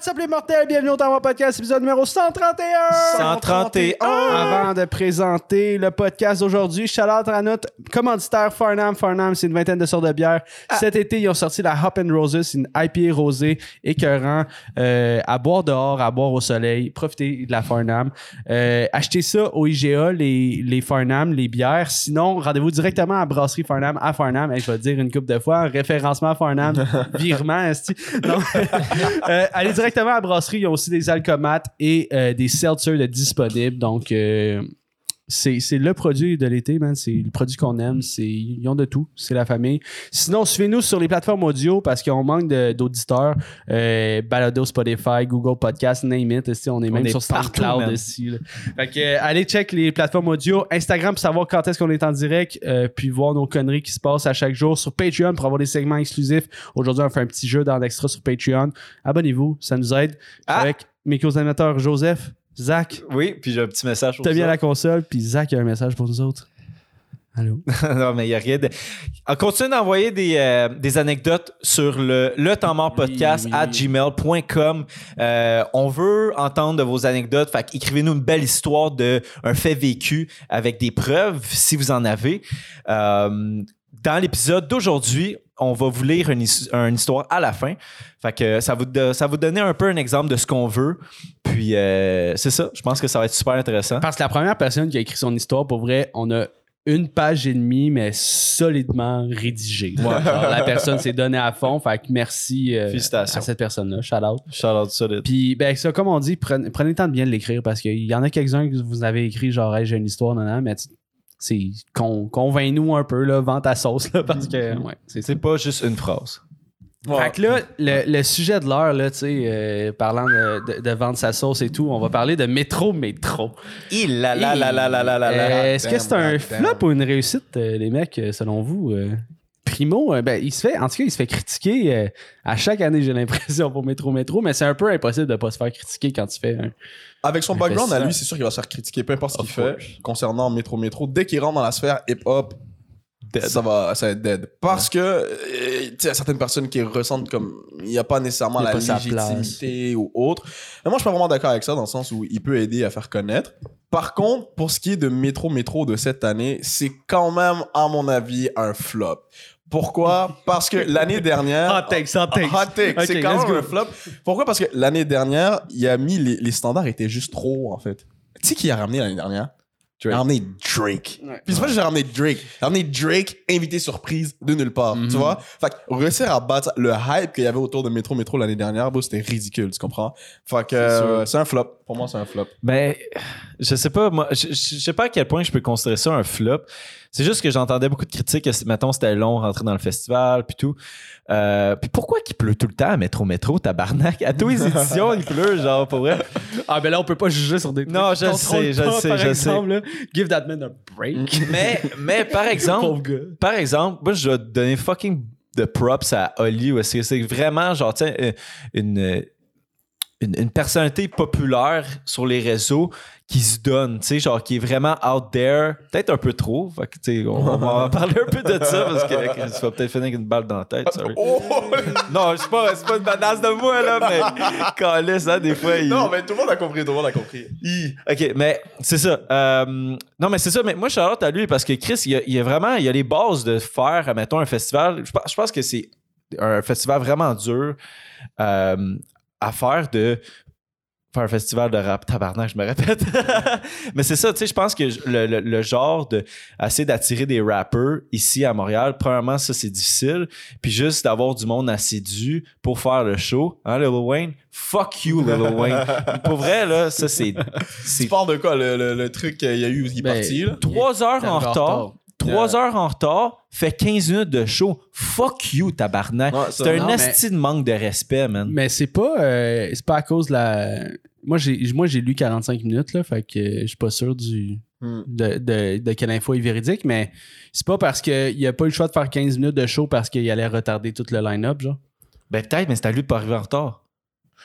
what's up les mortels? Bienvenue au Tower Podcast, épisode numéro 131! 131. Avant de présenter le podcast d'aujourd'hui, out à notre commanditaire Farnham. Farnham, c'est une vingtaine de sortes de bières. Cet été, ils ont sorti la Hop and Roses, une IPA rosée écœurant euh, à boire dehors, à boire au soleil. Profitez de la Farnham. Euh, achetez ça au IGA, les, les Farnham, les bières. Sinon, rendez-vous directement à Brasserie Farnham à Farnham. Je vais le dire une couple de fois, référencement Farnham, virement, esti. Non. Euh, allez directement à la brasserie. Ils ont aussi des alcomates et euh, des seltzers de disponibles. Donc, euh, c'est le produit de l'été, man. C'est le produit qu'on aime. C'est Ils ont de tout. C'est la famille. Sinon, suivez-nous sur les plateformes audio parce qu'on manque d'auditeurs. Euh, Balado, Spotify, Google Podcast, name it. esti, on est même est sur SoundCloud ici. là. Fait que, euh, allez check les plateformes audio. Instagram pour savoir quand est-ce qu'on est en direct. euh, puis voir nos conneries qui se passent à chaque jour. Sur Patreon pour avoir des segments exclusifs. Aujourd'hui, on fait un petit jeu dans l'extra sur Patreon. Abonnez-vous, ça nous aide. Ah. Avec mes co-animateurs Joseph, Zach, Oui, puis j'ai un petit message pour t'as bien la console, puis Zach a un message pour nous autres. Allô? non, mais il n'y a rien de... On continue d'envoyer des, euh, des anecdotes sur le, le temps mort podcast Oui, gmail.com. Euh, on veut entendre de vos anecdotes. Fait écrivez-nous une belle histoire de un fait vécu avec des preuves, si vous en avez. Euh, dans l'épisode d'aujourd'hui, on va vous lire une, his- une histoire à la fin. Fait que ça vous, ça vous donner un peu un exemple de ce qu'on veut. Puis euh, c'est ça. Je pense que ça va être super intéressant. Parce que la première personne qui a écrit son histoire, pour vrai, on a une page et demie, mais solidement rédigée. La personne s'est donnée à fond. Fait que merci euh, à cette personne-là. Shout out. Shout out solide. Puis, ben, ça, comme on dit, prenez, prenez le temps de bien l'écrire parce qu'il y en a quelques-uns que vous avez écrit, genre, Hey, j'ai une histoire, non, non, mais con- convainc-nous un peu, là, vends ta sauce, là, parce que, ouais, c'est pas juste une phrase. Fait que là, le, le sujet de l'heure, là, tu sais, euh, parlant de, de- de vendre sa sauce et tout, on va parler de métro métro. Il la la la la la la la Euh, la. Est-ce que c'est un flop ou une réussite, euh, les mecs, euh, selon vous? euh? Primo, euh, ben, il se fait, en tout cas, il se fait critiquer euh, à chaque année, j'ai l'impression, pour Métro Métro, mais c'est un peu impossible de pas se faire critiquer quand tu fais un. Avec son background à lui, c'est sûr qu'il va se faire critiquer, peu importe ce qu'il fait concernant Métro Métro. Dès qu'il rentre dans la sphère hip-hop, ça va, ça va être dead. Parce que, euh, tu sais, il y a certaines personnes qui ressentent comme il n'y a pas nécessairement la pas légitimité ou autre. Mais moi, je suis pas vraiment d'accord avec ça dans le sens où il peut aider à faire connaître. Par contre, pour ce qui est de Métro Métro de cette année, c'est quand même, à mon avis, un flop. Pourquoi? Parce que l'année dernière. Hot takes, hot takes. Hot take. Ok, c'est quand même un flop. Pourquoi? Parce que l'année dernière, il a mis les, les standards étaient juste trop hauts, en fait. Tu sais qui a ramené l'année dernière? Ramené Drake. Ouais. Puis c'est pas que j'ai ramené Drake. J'ai ramené Drake, invité surprise de nulle part. Mhm. Tu vois? Fait que réussir à battre le hype qu'il y avait autour de Métro Métro l'année dernière, c'était ridicule, tu comprends? Fait que euh, c'est un flop. Pour moi, c'est un flop. Ben, je sais pas, moi, je, sais pas à quel point je peux considérer ça un flop. C'est juste que j'entendais beaucoup de critiques, que, mettons, c'était long rentrer dans le festival, puis tout. Euh, puis pourquoi qu'il pleut tout le temps à Métro Métro, tabarnak? À tous les éditions, il pleut, genre, pour vrai. Ah, ben là, on peut pas juger sur des. Non, je sais, je sais, je là. Give that man a break. Mais, mais par exemple, par exemple, moi, je vais donner fucking de props à Oli, où est-ce que c'est vraiment, genre, tiens, euh, une, une, une personnalité populaire sur les réseaux qui se donne, tu sais, genre, qui est vraiment out there, peut-être un peu trop. Fait que, tu sais, on, on va parler un peu de ça parce que tu vas peut-être finir avec une balle dans la tête, sorry. Oh! Non, c'est pas, c'est pas une menace de moi, là, mais quand ça, des fois, il. non, mais tout le monde a compris, tout le monde a compris. OK, mais c'est ça. Euh, non, mais c'est ça. Mais moi, Charlotte à lui parce que Chris, il y a, il y a vraiment il y a les bases de faire, mettons, un festival. Je, pense- je pense que c'est un festival vraiment dur euh, à faire de faire un festival de rap. Tabarnak, je me répète. mais c'est ça, tu sais, je pense que le, le- le genre de essayer d'attirer des rappers ici à Montréal, premièrement, ça, c'est difficile. Puis juste d'avoir du monde assidu pour faire le show. Hein, Lil Wayne? Fuck you, Lil Wayne. Pour vrai, là, ça, c'est... c'est Tu parles de quoi, le, le, le truc qu'il y a eu où il est Ben, parti, là? Trois heures en retard. Trois heures en retard, fait 15 minutes de show. Fuck you, tabarnak. Ouais, c'est un esti de manque de respect, man. Mais c'est pas, euh, c'est pas à cause de la. Moi, j'ai, moi, j'ai lu 45 minutes, là, fait que je suis pas sûr du, Hmm. de, de, de quelle info est véridique, mais c'est pas parce qu'il a pas eu le choix de faire 15 minutes de show parce qu'il allait retarder tout le line-up, genre. Ben peut-être, mais c'est à lui de pas arriver en retard.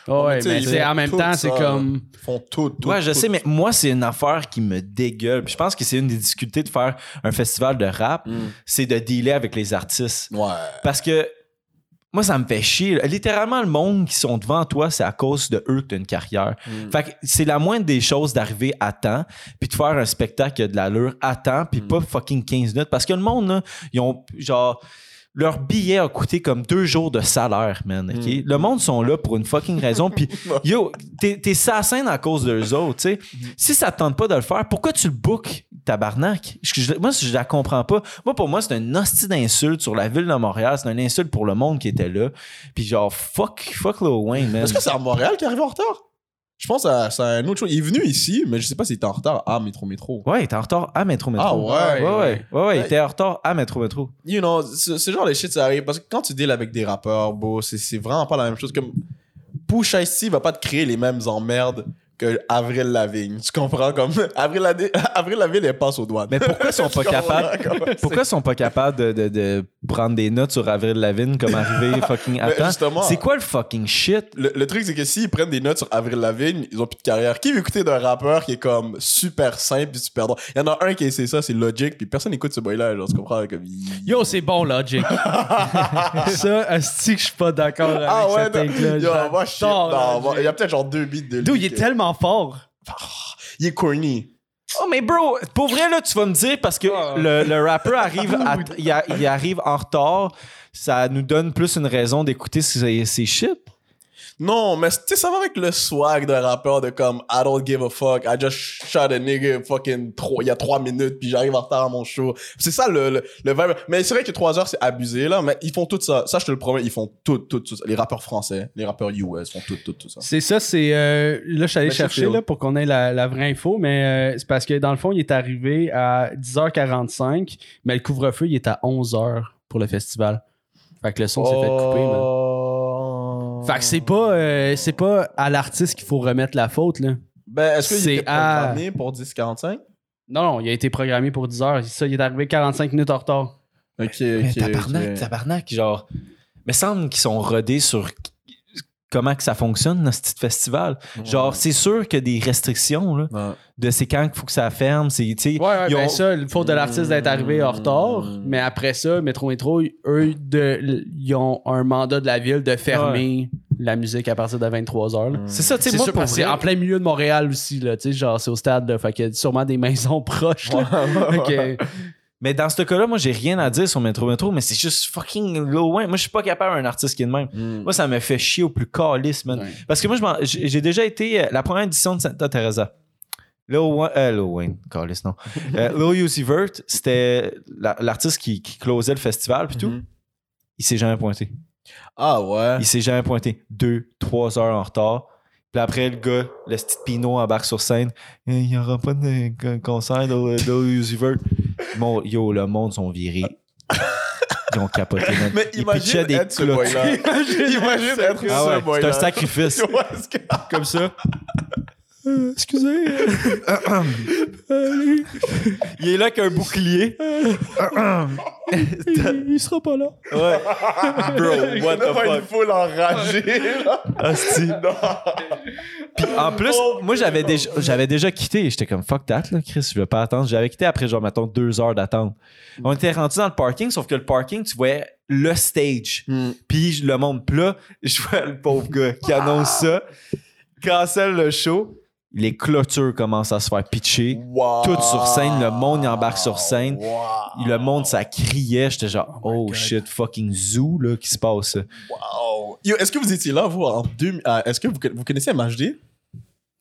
Ouais, tu sais, mais ils c'est- font en même tout temps, c'est comme. Ils font tout, tout. ouais, je tout. sais, mais moi, c'est une affaire qui me dégueule. Puis je pense que c'est une des difficultés de faire un festival de rap, Mm. c'est de dealer avec les artistes. Ouais. Parce que moi, ça me fait chier. Littéralement, le monde qui sont devant toi, c'est à cause de eux que tu as une carrière. Mm. Fait que c'est la moindre des choses d'arriver à temps, puis de faire un spectacle qui a de l'allure à temps, puis Mm. pas fucking 15 minutes. Parce que le monde, là, ils ont genre. Leur billet a coûté comme deux jours de salaire, man. OK? Mm. Le monde sont là pour une fucking raison. Puis, yo, t'es, t'es sassine à cause d'eux autres, tu sais. Mm. Si ça te tente pas de le faire, pourquoi tu le book, tabarnak? Je- je- moi, je la comprends pas. Moi, pour moi, c'est une hostie d'insulte sur la ville de Montréal. C'est une insulte pour le monde qui était là. Puis genre, fuck, fuck Lil Wayne, man. Est-ce que c'est à Montréal qui est arrivé en retard? Je pense à, c'est un autre chose. Il est venu ici, mais je sais pas s'il était en retard à Métro Métro. Ouais, il était en retard à Métro Métro. Ah ouais? Ouais, ouais, ouais, ouais, il Ouais. était en retard à Métro Métro. You know, ce, ce genre de shit, ça arrive parce que quand tu deals avec des rappeurs, beau, c'est, vraiment pas la même chose. Comme Push Ice va pas te créer les mêmes emmerdes que Avril Lavigne. Tu comprends? Comme Avril, Lavigne- Avril Lavigne, elle passe aux douanes. Mais pourquoi ils sont pas capables? Pourquoi ils sont pas capables de, de, de prendre des notes sur Avril Lavigne comme arrivé fucking à temps? justement- C'est quoi le fucking shit? Le, le truc, c'est que s'ils prennent des notes sur Avril Lavigne, ils ont plus de carrière. Qui veut écouter d'un rappeur qui est comme super simple et super drôle? Il y en a un qui essaie ça, c'est Logic, puis personne n'écoute ce boy-là, genre, tu comprends? Comme, il- Yo, c'est bon, Logic. ça, asti que je suis pas d'accord avec Ah ouais, cette non, yo, moi, non, moi, il y a peut-être genre deux beats de lui. Dude, il est que- tellement fort. Il est corny. Oh, mais bro, pour vrai, là, tu vas me dire, parce que Ah. le, le rappeur arrive, à- il, a- il arrive en retard, ça nous donne plus une raison d'écouter ses, ses shit. Non, mais tu sais, ça va avec le swag d'un rappeur de comme I don't give a fuck, I just shot a nigga fucking trois, il y a trois minutes, puis j'arrive en retard à mon show. C'est ça le, le, le vibe. Mais c'est vrai que trois heures, c'est abusé, là, mais ils font tout ça. Ça, je te le promets, ils font tout, tout, tout ça. Les rappeurs français, les rappeurs US font tout, tout, tout ça. C'est ça, c'est. euh, là, je suis allé Mais chercher là, pour qu'on ait la, la vraie info, mais euh, c'est parce que dans le fond, il est arrivé à 10h45, mais le couvre-feu, il est à 11h pour le festival. Fait que le son s'est fait couper, man. Oh. Fait que c'est pas, euh, c'est pas à l'artiste qu'il faut remettre la faute, là. Ben, est-ce qu'il C'est était à- programmé pour 10-45? Non, non, il a été programmé pour 10h. Ça, il est arrivé 45 minutes en retard. Ok, ok. Mais tabarnak, ok. tabarnak, genre, me semble qu'ils sont rodés sur comment que ça fonctionne, notre petit festival. Genre, c'est sûr qu'il y a des restrictions, là, Ouais. de c'est quand qu'il faut que ça ferme, c'est, tu sais, Ouais, ouais, ils ben ça, il faut de l'artiste d'être arrivé en retard. Mais après ça, Métro Métro, eux, de, ils ont un mandat de la ville de fermer la musique à partir de 23h. là. c'est ça, tu sais, C'est moi, sûr, pour parce que c'est vrai- en plein milieu de Montréal aussi, là, tu sais, genre, c'est au stade, là, fait qu'il y a sûrement des maisons proches, là. Mais dans ce cas-là, moi, j'ai rien à dire sur Metro Metro, mais c'est juste fucking loin. Moi, je suis pas capable d'un artiste qui est de même. Mm. Moi, ça me fait chier au plus calice, man. Ouais. Parce que moi, j'ai déjà été euh, la première édition de Santa Teresa. Wayne, euh, Lil Wayne, calice, non. Euh, Lil Uzi Vert, c'était la- l'artiste qui, qui closait le festival, puis tout. Mhm. Il s'est jamais pointé. Ah ouais. Il s'est jamais pointé. Deux, trois heures en retard. Puis après, le gars, le petit Pinot embarque sur scène. Eh, Il n'y aura pas de con- concert Uzi Vert. Mon- yo, le monde sont virés. Ils ont capoté, man. Mais Ils imagine pitchaient des être ce clôtures. boy-là. imagine être Ah ouais, boy-là. c'est un sacrifice. Que- Comme ça. Excusez. Il est là qu'un bouclier. il, il sera pas là. Ouais. Bro, what the pas une fuck? foule enragée. Asti. Puis en plus, Oh, moi j'avais déjà, j'avais déjà quitté. J'étais comme fuck that, là, Chris, je vais pas attendre. J'avais quitté après, genre, mettons, deux heures d'attente. On était rendu dans le parking, sauf que le parking, tu voyais le stage. Hmm. Puis le monde plat, je vois le pauvre gars qui annonce ça, cancelle le show. Les clôtures commencent à se faire pitcher. Wow. Tout sur scène, le monde y embarque sur scène. Wow. Le monde, ça criait. J'étais genre, Oh oh, shit, fucking zoo, là, qui se passe. Wow. Yo, est-ce que vous étiez là, vous, en 2000 ah, Est-ce que vous, vous connaissez MHD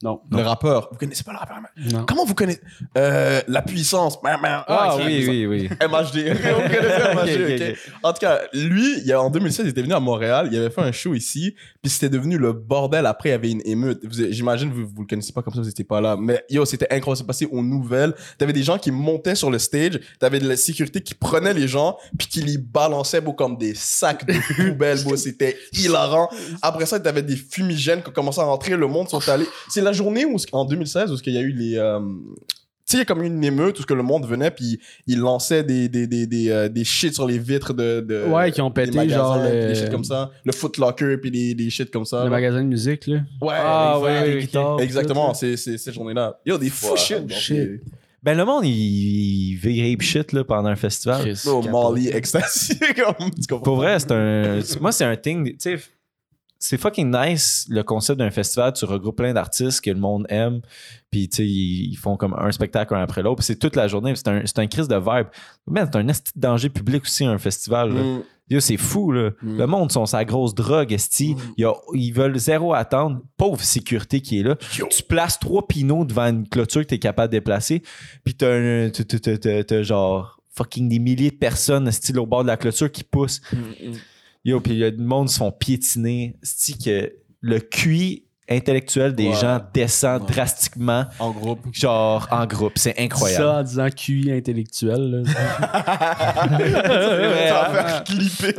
Non. Le rappeur. Vous connaissez pas le rappeur Non. Comment vous connaissez euh, La puissance? Ah, ok. oui, oui, oui. MHD. vous connaissez MHD. En tout cas, lui, il en 2016, il était venu à Montréal, il avait fait un show ici, puis c'était devenu le bordel. Après, il y avait une émeute. J'imagine vous vous le connaissez pas comme ça, vous n'étiez pas là. Mais yo, c'était incroyable. C'est passé aux nouvelles. T'avais des gens qui montaient sur le stage, t'avais de la sécurité qui prenait les gens, puis qui les balançait beau, comme des sacs de poubelles. beau. C'était hilarant. Après ça, t'avais des fumigènes qui commencé à rentrer. Le monde sont allés. C'est la journée où, en 2016 où il y a eu les. euh, sais, il y a comme une émeute où ce que le monde venait, puis il lançait des, des, des, des, euh, des shit sur les vitres de. de Ouais, qui ont des pété, magasins, genre, le- Des shit comme ça. Le Foot Locker, puis des, des shit comme ça. Le là. magasin de musique, là. Ouais, Ah, ouais, les ok. guitares. Exactement, c'est c'est cette journée-là. Yo, des fous Wow, shit. Ben, le monde, il, il vire ape shit là, pendant un festival. Chris, Oh. Molly ecstasy, comme tu comprends. Pour vrai, c'est un. Moi, c'est un thing. Tu sais, c'est fucking nice le concept d'un festival. Tu regroupes plein d'artistes que le monde aime. Puis, tu sais, ils, ils font comme un spectacle un après l'autre. Puis c'est toute la journée. C'est un, un crise de vibe. Mais c'est un esti de danger public aussi, un festival. là. Mm. C'est fou, là. Mm. Le monde sont sa grosse drogue, esti. Mm. Ils veulent zéro attendre. Pauvre sécurité qui est là. Yo. Tu places trois pinots devant une clôture que t'es capable de déplacer. Puis t'as, genre fucking des milliers de personnes, style au bord de la clôture qui poussent. Mm. Yo, puis le monde se font piétiner. C'est que le QI intellectuel des Ouais. gens descend Ouais. drastiquement, En groupe. genre en groupe. C'est incroyable. Ça en disant QI intellectuel, là. Ça va faire clipper.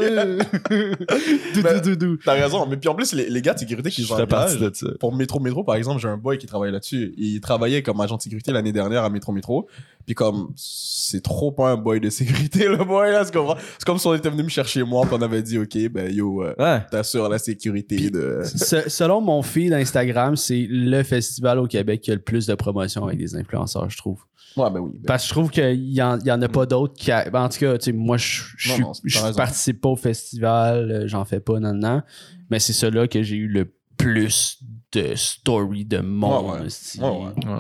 Dou, dou, dou, dou. T'as raison. Mais puis en plus, les, les gars de sécurité qui partie de ça. Pour Métro Métro, par exemple, j'ai un boy qui travaille là-dessus. Il travaillait comme agent de sécurité l'année dernière à Métro Métro. Puis comme, c'est trop pas un boy de sécurité, le boy, là, c'est comme, c'est comme si on était venu me chercher moi, puis on avait dit, OK, ben yo, euh, Ouais. t'assures la sécurité de... Se- selon mon feed Instagram, c'est le festival au Québec qui a le plus de promotion avec des influenceurs, je trouve. Ouais, ben oui. ben- Parce que je trouve qu'il y en, il y en a pas d'autres qui. a- ben, en tout cas, tu sais, moi, je je Non, non, participe pas au festival, euh, j'en fais pas, non, non. Mais c'est celui-là que j'ai eu le plus de stories de monde. Ouais, ouais. esti. Ouais, ouais. Ouais.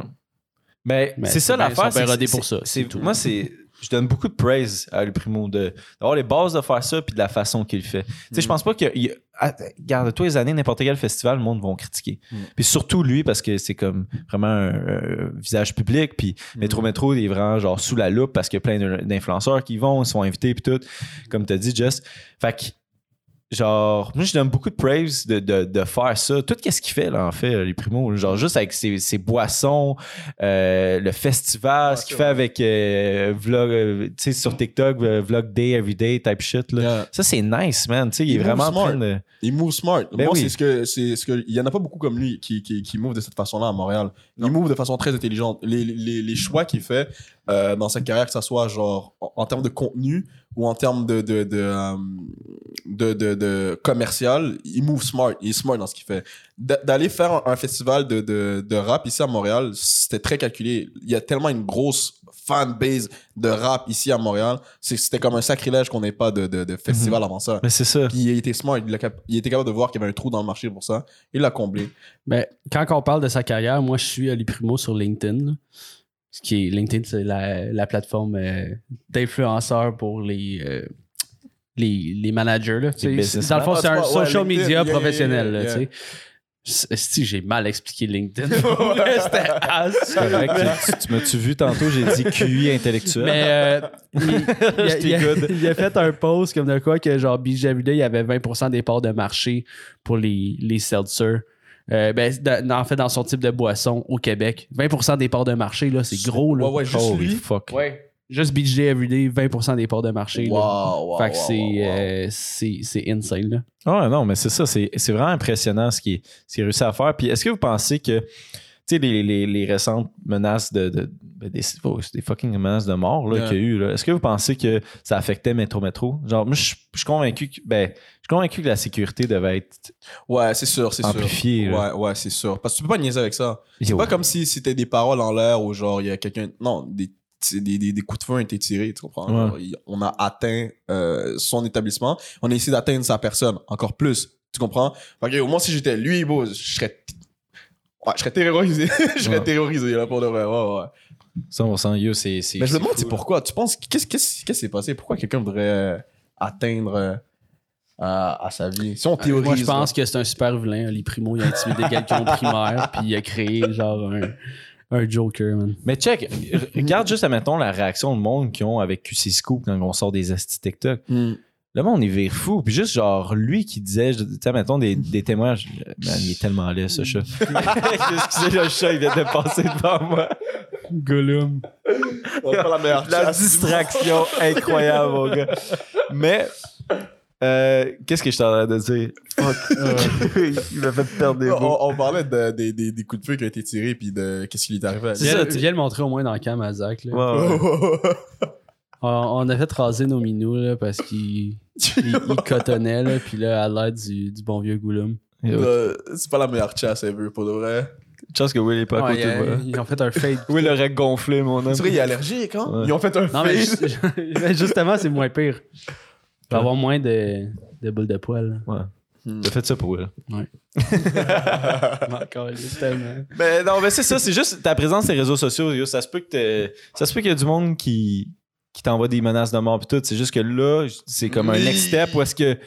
Mais, Mais c'est ça l'affaire. ils sont bien c'est- pour ça, c'est- c'est tout. Moi, c'est. Je donne beaucoup de praise à Le Primo de- d'avoir les bases de faire ça puis de la façon qu'il fait. Tu sais, je Mm. pense pas que. il- à- Regarde, tous les années, n'importe quel festival, le monde va critiquer. Mm. Puis surtout lui, parce que c'est comme vraiment un, un visage public. Puis Mm. Métro Métro, il est vraiment genre sous la loupe parce qu'il y a plein d'influenceurs qui vont, ils sont invités puis tout. Comme tu as dit, Just. Fait que genre, moi, je donne beaucoup de praise de, de, de faire ça. Tout ce qu'il fait, là, en fait, les primos. Genre, juste avec ses, ses boissons, euh, le festival, ce qu'il fait avec euh, Vlog, euh, tu sais, sur TikTok, Vlog Day, Everyday type shit, là. Yeah. Ça, c'est nice, man. Tu sais, il, Il est vraiment en move train smart. de. Il move smart. Ben Moi, oui. c'est ce que, c'est ce que, il y en a pas beaucoup comme lui qui, qui, qui move de cette façon-là à Montréal. Non. Il move de façon très intelligente. Les, les, les choix qu'il fait dans sa carrière, que ça soit genre en, en termes de contenu ou en termes de, de, de, euh, de, de, de commercial, il move smart. Il est smart dans ce qu'il fait. D'a- D'aller faire un, festival de, de, de rap ici à Montréal, c'était très calculé. Il y a tellement une grosse fanbase de rap ici à Montréal. C'était comme un sacrilège qu'on n'ait pas de, festival avant ça. Mais c'est ça. Puis il était smart, il, était capable de voir qu'il y avait un trou dans le marché pour ça. Il l'a comblé. Ben, quand on parle de sa carrière, moi, je suis Ali Primo sur LinkedIn. Ce qui est LinkedIn, c'est la, la plateforme euh, d'influenceurs pour les, euh, les, les managers. Là, dans le fond, Ah, c'est un ouais, social media yeah, professionnel. yeah, yeah. Si j'ai mal expliqué LinkedIn. C'était correct. tu, tu m'as-tu vu tantôt, j'ai dit QI intellectuel. Mais euh, il, il a, J'étais il a- good. il a fait un post comme de quoi que genre Everyday, il y avait 20% des parts de marché pour les, les seltzers. Euh, ben, dans- en fait, dans son type de boisson au Québec. 20% des parts de marché, là, c'est gros. Là. Ouais, ouais, juste Holy lui? fuck. Ouais. Juste BJ Everyday, 20% des parts de marché. là. Wow, wow, fait que wow, c'est, wow, wow. euh, c'est, c'est insane. Là. Ah non, mais c'est ça, c'est c'est vraiment impressionnant ce qu'il ce qu'il a réussi à faire. Puis est-ce que vous pensez que, sais, les, les, les récentes menaces de. de- ben, des, oh, des fucking menaces de mort là, Yeah. qu'il y a eu, est-ce que vous pensez que ça affectait Métro Métro? Genre, moi, je suis convaincu que. Ben, je suis convaincu que la sécurité devait être. Ouais, c'est sûr, c'est sûr. Ouais, ouais, c'est sûr. Parce que tu peux pas niaiser avec ça. C'est pas comme si c'était des paroles en l'air ou genre il y a quelqu'un. Non, des, des, des, des coups de feu ont été tirés, tu comprends? Ouais. On a atteint euh, son établissement. On a essayé d'atteindre sa personne encore plus. Tu comprends? Fait que, moi, si j'étais lui, beau, je serais. Ouais, je serais terrorisé. je serais Ouais. terrorisé là pour de vrai. Ouais, ouais. 100% yo, c'est. c'est- Mais je me demande, c'est pourquoi? Tu penses, qu'est-ce qu'est-ce- qu'est-ce qui s'est passé? Pourquoi quelqu'un voudrait euh, atteindre euh, à, à sa vie? Si on théorise. Moi, je pense là. que c'est un super vilain. Ali Primo, il a intimidé quelqu'un au primaire, puis il a créé genre un, un Joker, man. Mais check, regarde juste, admettons, la réaction du monde qu'ils ont avec QC Scoop quand on sort des asti TikTok. Hmm. Le monde, il vire fou. Puis juste, genre, lui qui disait, tu sais, mettons, des, des témoignages. Man, il est tellement laid, ce chat. Excusez, le chat, il vient de passer devant moi. Gollum. La meilleure La distraction incroyable, mon gars. Mais, Euh, Qu'est-ce que je t'en de dire? Fuck. Il m'a fait perdre des mots. On, on parlait de- des- coups de feu qui ont été tirés puis de qu'est-ce qui lui est arrivé. C'est ça, tu- viens le montrer au moins dans le cam à Zach. là. Ouais. On, on a fait raser nos minous là, parce qu'il il, il cotonnait, là, puis là, à l'aide du, du bon vieux Goulum. Euh, c'est pas la meilleure chasse ever, pour de vrai. Chance que Will est pas à Ouais, côté de ils, moi. ils ont fait un fade. Will aurait gonflé, mon homme. C'est vrai, il est allergique, hein? Ouais. Ils ont fait un Non, mais, fade. ju- mais justement, c'est moins pire. Il va y avoir moins de, de boules de poils. Ouais. T'as fait ça pour Will. Tellement. Mais non, mais c'est ça, c'est juste ta présence sur les réseaux sociaux. ça se peut que ça se peut qu'il y a du monde qui, qui t'envoie des menaces de mort pis tout. C'est juste que là, c'est comme un next step où est-ce que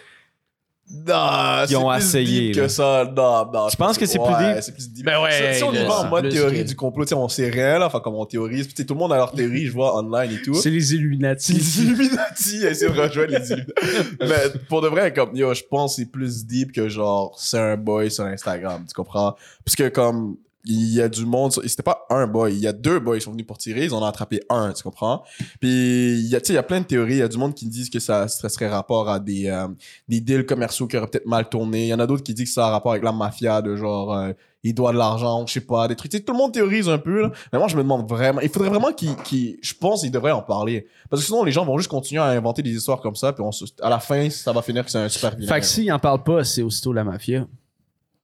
Non, Ils ont c'est plus essayé, deep que ça. Non, non. Tu penses que c'est plus ouais, deep? c'est plus deep. Ben ouais, Si, on y va en mode théorie que- du complot, on sait rien, là, enfin, comme on théorise. Puis, tout le monde a leur théorie, je vois, online et tout. C'est les Illuminati. Les Illuminati, essayer de rejoindre les Illuminati. Mais pour de vrai, comme, yo, je pense que c'est plus deep que genre, c'est un boy sur Instagram, tu comprends? Parce que comme, il y a du monde, c'était pas un boy, il y a deux boys qui sont venus pour tirer, ils en ont attrapé un, tu comprends? Puis, il y a, il y a plein de théories, il y a du monde qui disent que ça, serait rapport à des, euh, des deals commerciaux qui auraient peut-être mal tourné. Il y en a d'autres qui disent que ça a rapport avec la mafia, de genre, euh, il doit de l'argent, je sais pas, des trucs. Tout le monde théorise un peu, là. Mais moi, je me demande vraiment, il faudrait vraiment qu'il, qu'il- je pense qu'il devrait en parler. Parce que sinon, les gens vont juste continuer à inventer des histoires comme ça, puis à la fin, ça va finir que c'est un super vilain. Fait que s'il en parle pas, c'est aussitôt la mafia.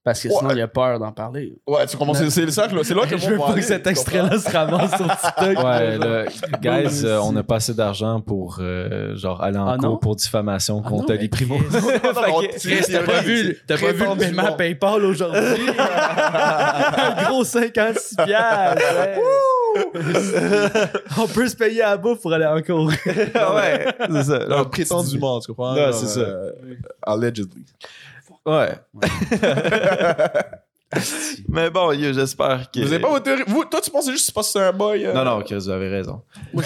Parce que sinon, Ouais. il a peur d'en parler. Ouais, tu commences, c'est, ça que, c'est là que Je veux pas que cet extrait-là se ramasse sur TikTok. Ouais, là, guys, euh, on n'a pas assez d'argent pour euh, genre aller en Ah cours pour diffamation Ah contre non, les primos. Chris, t'as pas vu, t'as pas vu le paiement PayPal aujourd'hui? un gros 56 piastres. On peut se payer à bouffe pour aller en cours. ouais, c'est ça. Prétendument, tu comprends? Ouais, c'est ça. euh, allegedly. Ouais. Mais bon, j'espère que. Vous avez pas votre théorie? Vous, toi, tu penses juste que c'est que c'est un boy? euh? Non, non, Chris, vous avez raison.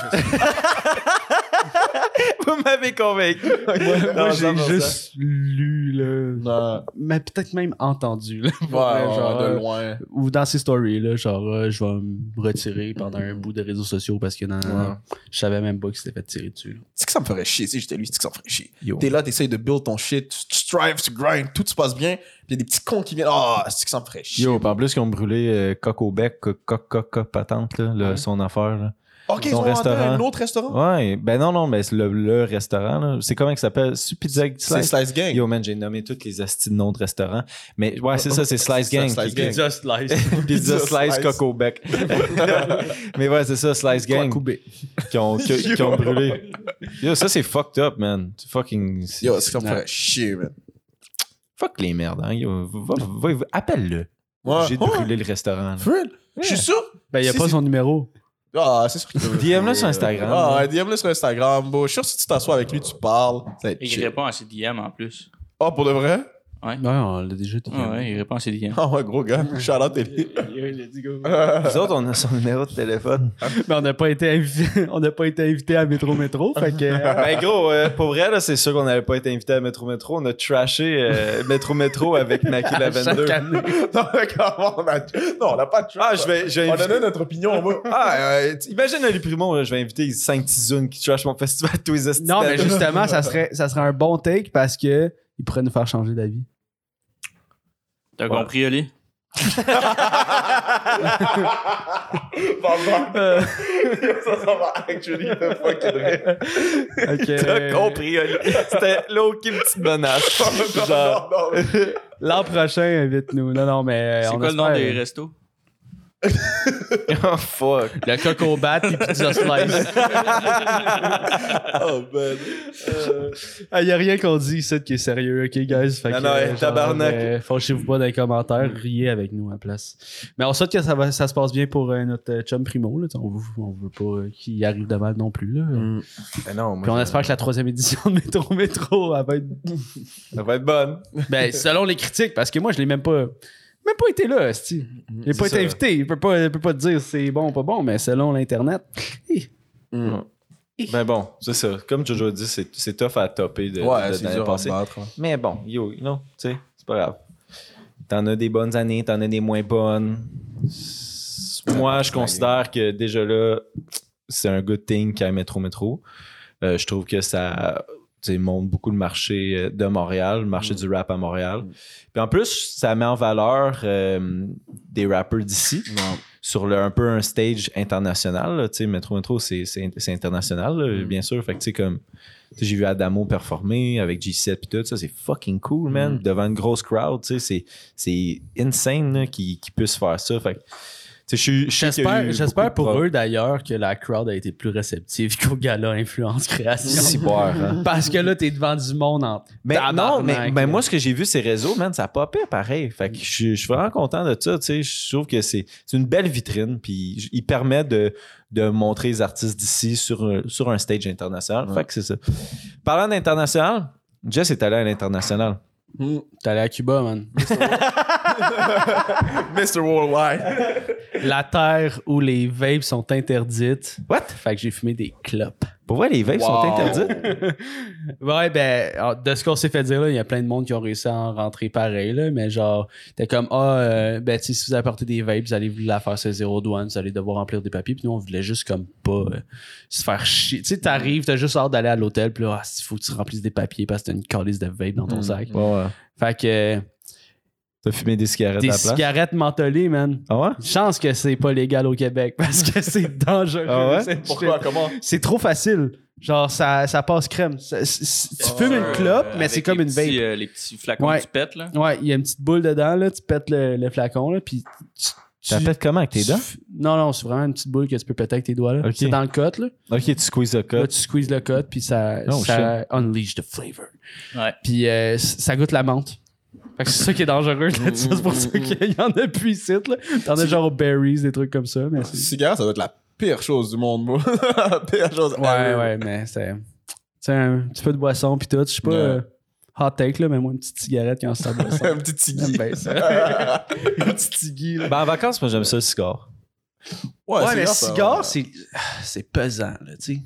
vous m'avez convaincu. Moi, j'ai 100%. juste lu, là. Non. Mais peut-être même entendu, là. Ouais, vrai, genre, de euh, loin. ou dans ses stories, là, genre, euh, je vais me retirer pendant un bout de réseaux sociaux parce que non, Ouais. je savais même pas qu'il s'était fait tirer dessus. C'est que ça me ferait chier, si j'étais lui, c'est que ça me ferait chier. T'es là, t'essayes de build ton shit, tu, tu strives, tu grind, tout se passe bien, puis il y a des petits cons qui viennent, ah, c'est que ça me ferait chier. Yo, en plus, qu'ils ont brûlé euh, Coq au bec, Coq, Coq, Coq, Coq patente, là, Ouais. son affaire. Là. Ok, ils son ont restaurant. un autre restaurant? Ouais, ben non, non, mais c'est le, le restaurant, là. C'est comment il s'appelle? C'est Pizza C'est Slice? Slice Gang. Yo, man, j'ai nommé tous les astis de noms de restaurants. Mais ouais, c'est ça, c'est Slice Gang. Slice Gang. Pizza slice. Pizza Slice Slice. Coq au bec. mais ouais, c'est ça, Slice Gang qui ont, qui, qui ont brûlé. Yo, ça, c'est fucked up, man. Fucking. Yo, c'est que ça me Ouais. ferait chier, man. Fuck les merdes, hein. Yo, va- va- va- appelle-le. Ouais. J'ai Ouais. brûlé le restaurant. là. Je suis sûr. Ben, il a Si, pas si. son numéro. Ah, c'est sûr qu'il peut. DM-le sur Instagram. Ah, DM-le sur Instagram, bro. Je suis sûr que si tu t'assois avec lui, tu parles. Ça va être Il chill. répond à ses DM en plus. Oh, pour de vrai? Ouais. Ouais, on l'a déjà dit. Ouais, il répond à ses DM. Ah ouais, gros gars. Out Ellie. Nous autres, on a son numéro de téléphone. Mais on n'a pas été invité, on n'a pas été invité à Métro Métro, fait que. euh, Ben gros, euh, pour vrai, là, c'est sûr qu'on n'avait pas été invité à Métro Métro. On a trashé euh, Métro Métro avec Naki la 22. chaque année. non, mais comment on a. Non, on n'a pas de Ah, je vais, je vais On donnait notre opinion, on va. Ah, euh, imagine Ali Primo, là, je vais inviter 5 petits qui trash mon festival tous les Non, mais justement, ça serait, ça serait un bon take parce que il pourrait nous faire changer d'avis. T'as Ouais. compris, Oli? Maman. ça, ça va actually the fucking. T'as compris, Ali. C'était low-key une petite menace. Genre. L'an prochain, invite-nous. Non, non, mais. C'est quoi le nom des restos? oh fuck. Le coco bat et pizza slice. Oh, man. Il n'y a rien qu'on dit ici qui est sérieux, ok, guys? Fait Non, que, non, euh, hey, tabarnak. euh, Fâchez-vous pas dans les commentaires, riez avec nous à la place. Mais on souhaite que ça, va, ça se passe bien pour euh, notre euh, chum Primo. Là. On, veut, on veut pas euh, qu'il arrive de mal non plus. Là. Ben non, moi, Puis on espère que la troisième édition de Métro Métro elle va être. Ça va être bonne. Ben, selon les critiques, parce que moi, je l'ai même pas. Même pas été là, Asti. Il n'a pas été ça. invité. Il peut pas, il peut pas te dire si c'est bon ou pas bon, mais selon l'Internet. hi. Ben bon, c'est ça. Comme Jojo a dit, c'est c'est tough à topper de, Ouais, de- à passée. battre. hein. Mais bon, yo, non, tu sais, c'est pas grave. T'en as des bonnes années, t'en as des moins bonnes. Moi, je considère que déjà là, c'est un good thing qu'il y ait Métro Métro. Euh, je trouve que ça montre beaucoup le marché euh, de Montréal, le marché Mm. du rap à Montréal. Mm. Puis en plus, ça met en valeur euh, des rappers d'ici sur le, un peu un stage international. Tu sais, Metro Metro, c'est, international, là, Mm. bien sûr. Fait que tu sais, comme. J'ai vu Adamo performer avec G7 puis tout ça, c'est fucking cool, man. Devant une grosse crowd, tu sais, c'est, insane là, qu'ils, puissent faire ça. Fait que, J'espère, pour eux d'ailleurs que la crowd a été plus réceptive qu'au gala Influence Création. Hein. Parce que là, t'es devant du monde en Mais non, mais, mais moi, ce que j'ai vu, ces réseaux, man, ça a pas pire pareil. Fait que je, suis- je suis vraiment content de ça. Tu sais, je trouve que c'est c'est une belle vitrine. Puis il permet de, de montrer les artistes d'ici sur, un- sur un stage international. Ouais. Fait que c'est ça. Parlant d'international, Jess est allé à l'international. Mm. T'es allé à Cuba, man. Mr. Worldwide. La terre où les vapes sont interdites. What? Fait que j'ai fumé des clopes. Pour vrai, les vapes sont interdites. Ouais, ben, alors, de ce qu'on s'est fait dire, là, il y a plein de monde qui ont réussi à en rentrer pareil, là, mais genre, t'es comme, ah, euh, ben, tu sais, si vous apportez des vapes, vous allez vouloir faire ce zéro douane, vous allez devoir remplir des papiers, puis nous, on voulait juste comme pas euh, se faire chier. Tu sais, t'arrives, t'as juste hâte d'aller à l'hôtel, puis là, ah, il faut que tu remplisses des papiers parce que t'as une calice de vape dans ton Mm. sac. Ouais, ouais. Fait que, euh, T'as fumé des cigarettes des à la place? cigarettes mentholées, man. Ah ouais? Chance que c'est pas légal au Québec, parce que c'est dangereux. Ah ouais? cette Pourquoi? shit. Comment? C'est trop facile. Genre, ça, ça passe crème. Ça- tu fumes une clope, Euh, mais avec c'est comme une petits, vape. euh, les petits flacons Ouais. que tu pètes, là. Ouais, il y a une petite boule dedans, là, tu pètes le, le flacon, là, puis tu... Tu la pètes comment avec tes dents? Non, non, c'est vraiment une petite boule que tu peux péter avec tes doigts, là. Ok. C'est dans le cut, là. Ok, tu squeezes le Là, code. tu squeezes le cut, puis ça, Oh, ça unleash the flavor. Ouais. Puis euh, ça goûte la menthe. Fait que c'est ça qui est dangereux, là. C'est pour ça qu'il y en a plus ici, là. T'en as genre aux berries, des trucs comme ça, mais c'est... Cigarette, ça doit être la pire chose du monde, bro. la pire chose. Ouais, ever. ouais, mais c'est... Tu un petit peu de boisson, puis tout. Je sais pas... Ouais. euh, hot take, là, mais moi, une petite cigarette quand ta boisson. Un petit tigui. Ben, ça. une petite tigui, là. Ben, en vacances, moi, j'aime ça, le cigare. Ouais, mais cigare, ça- cigare, c'est... C'est pesant, là, tu sais.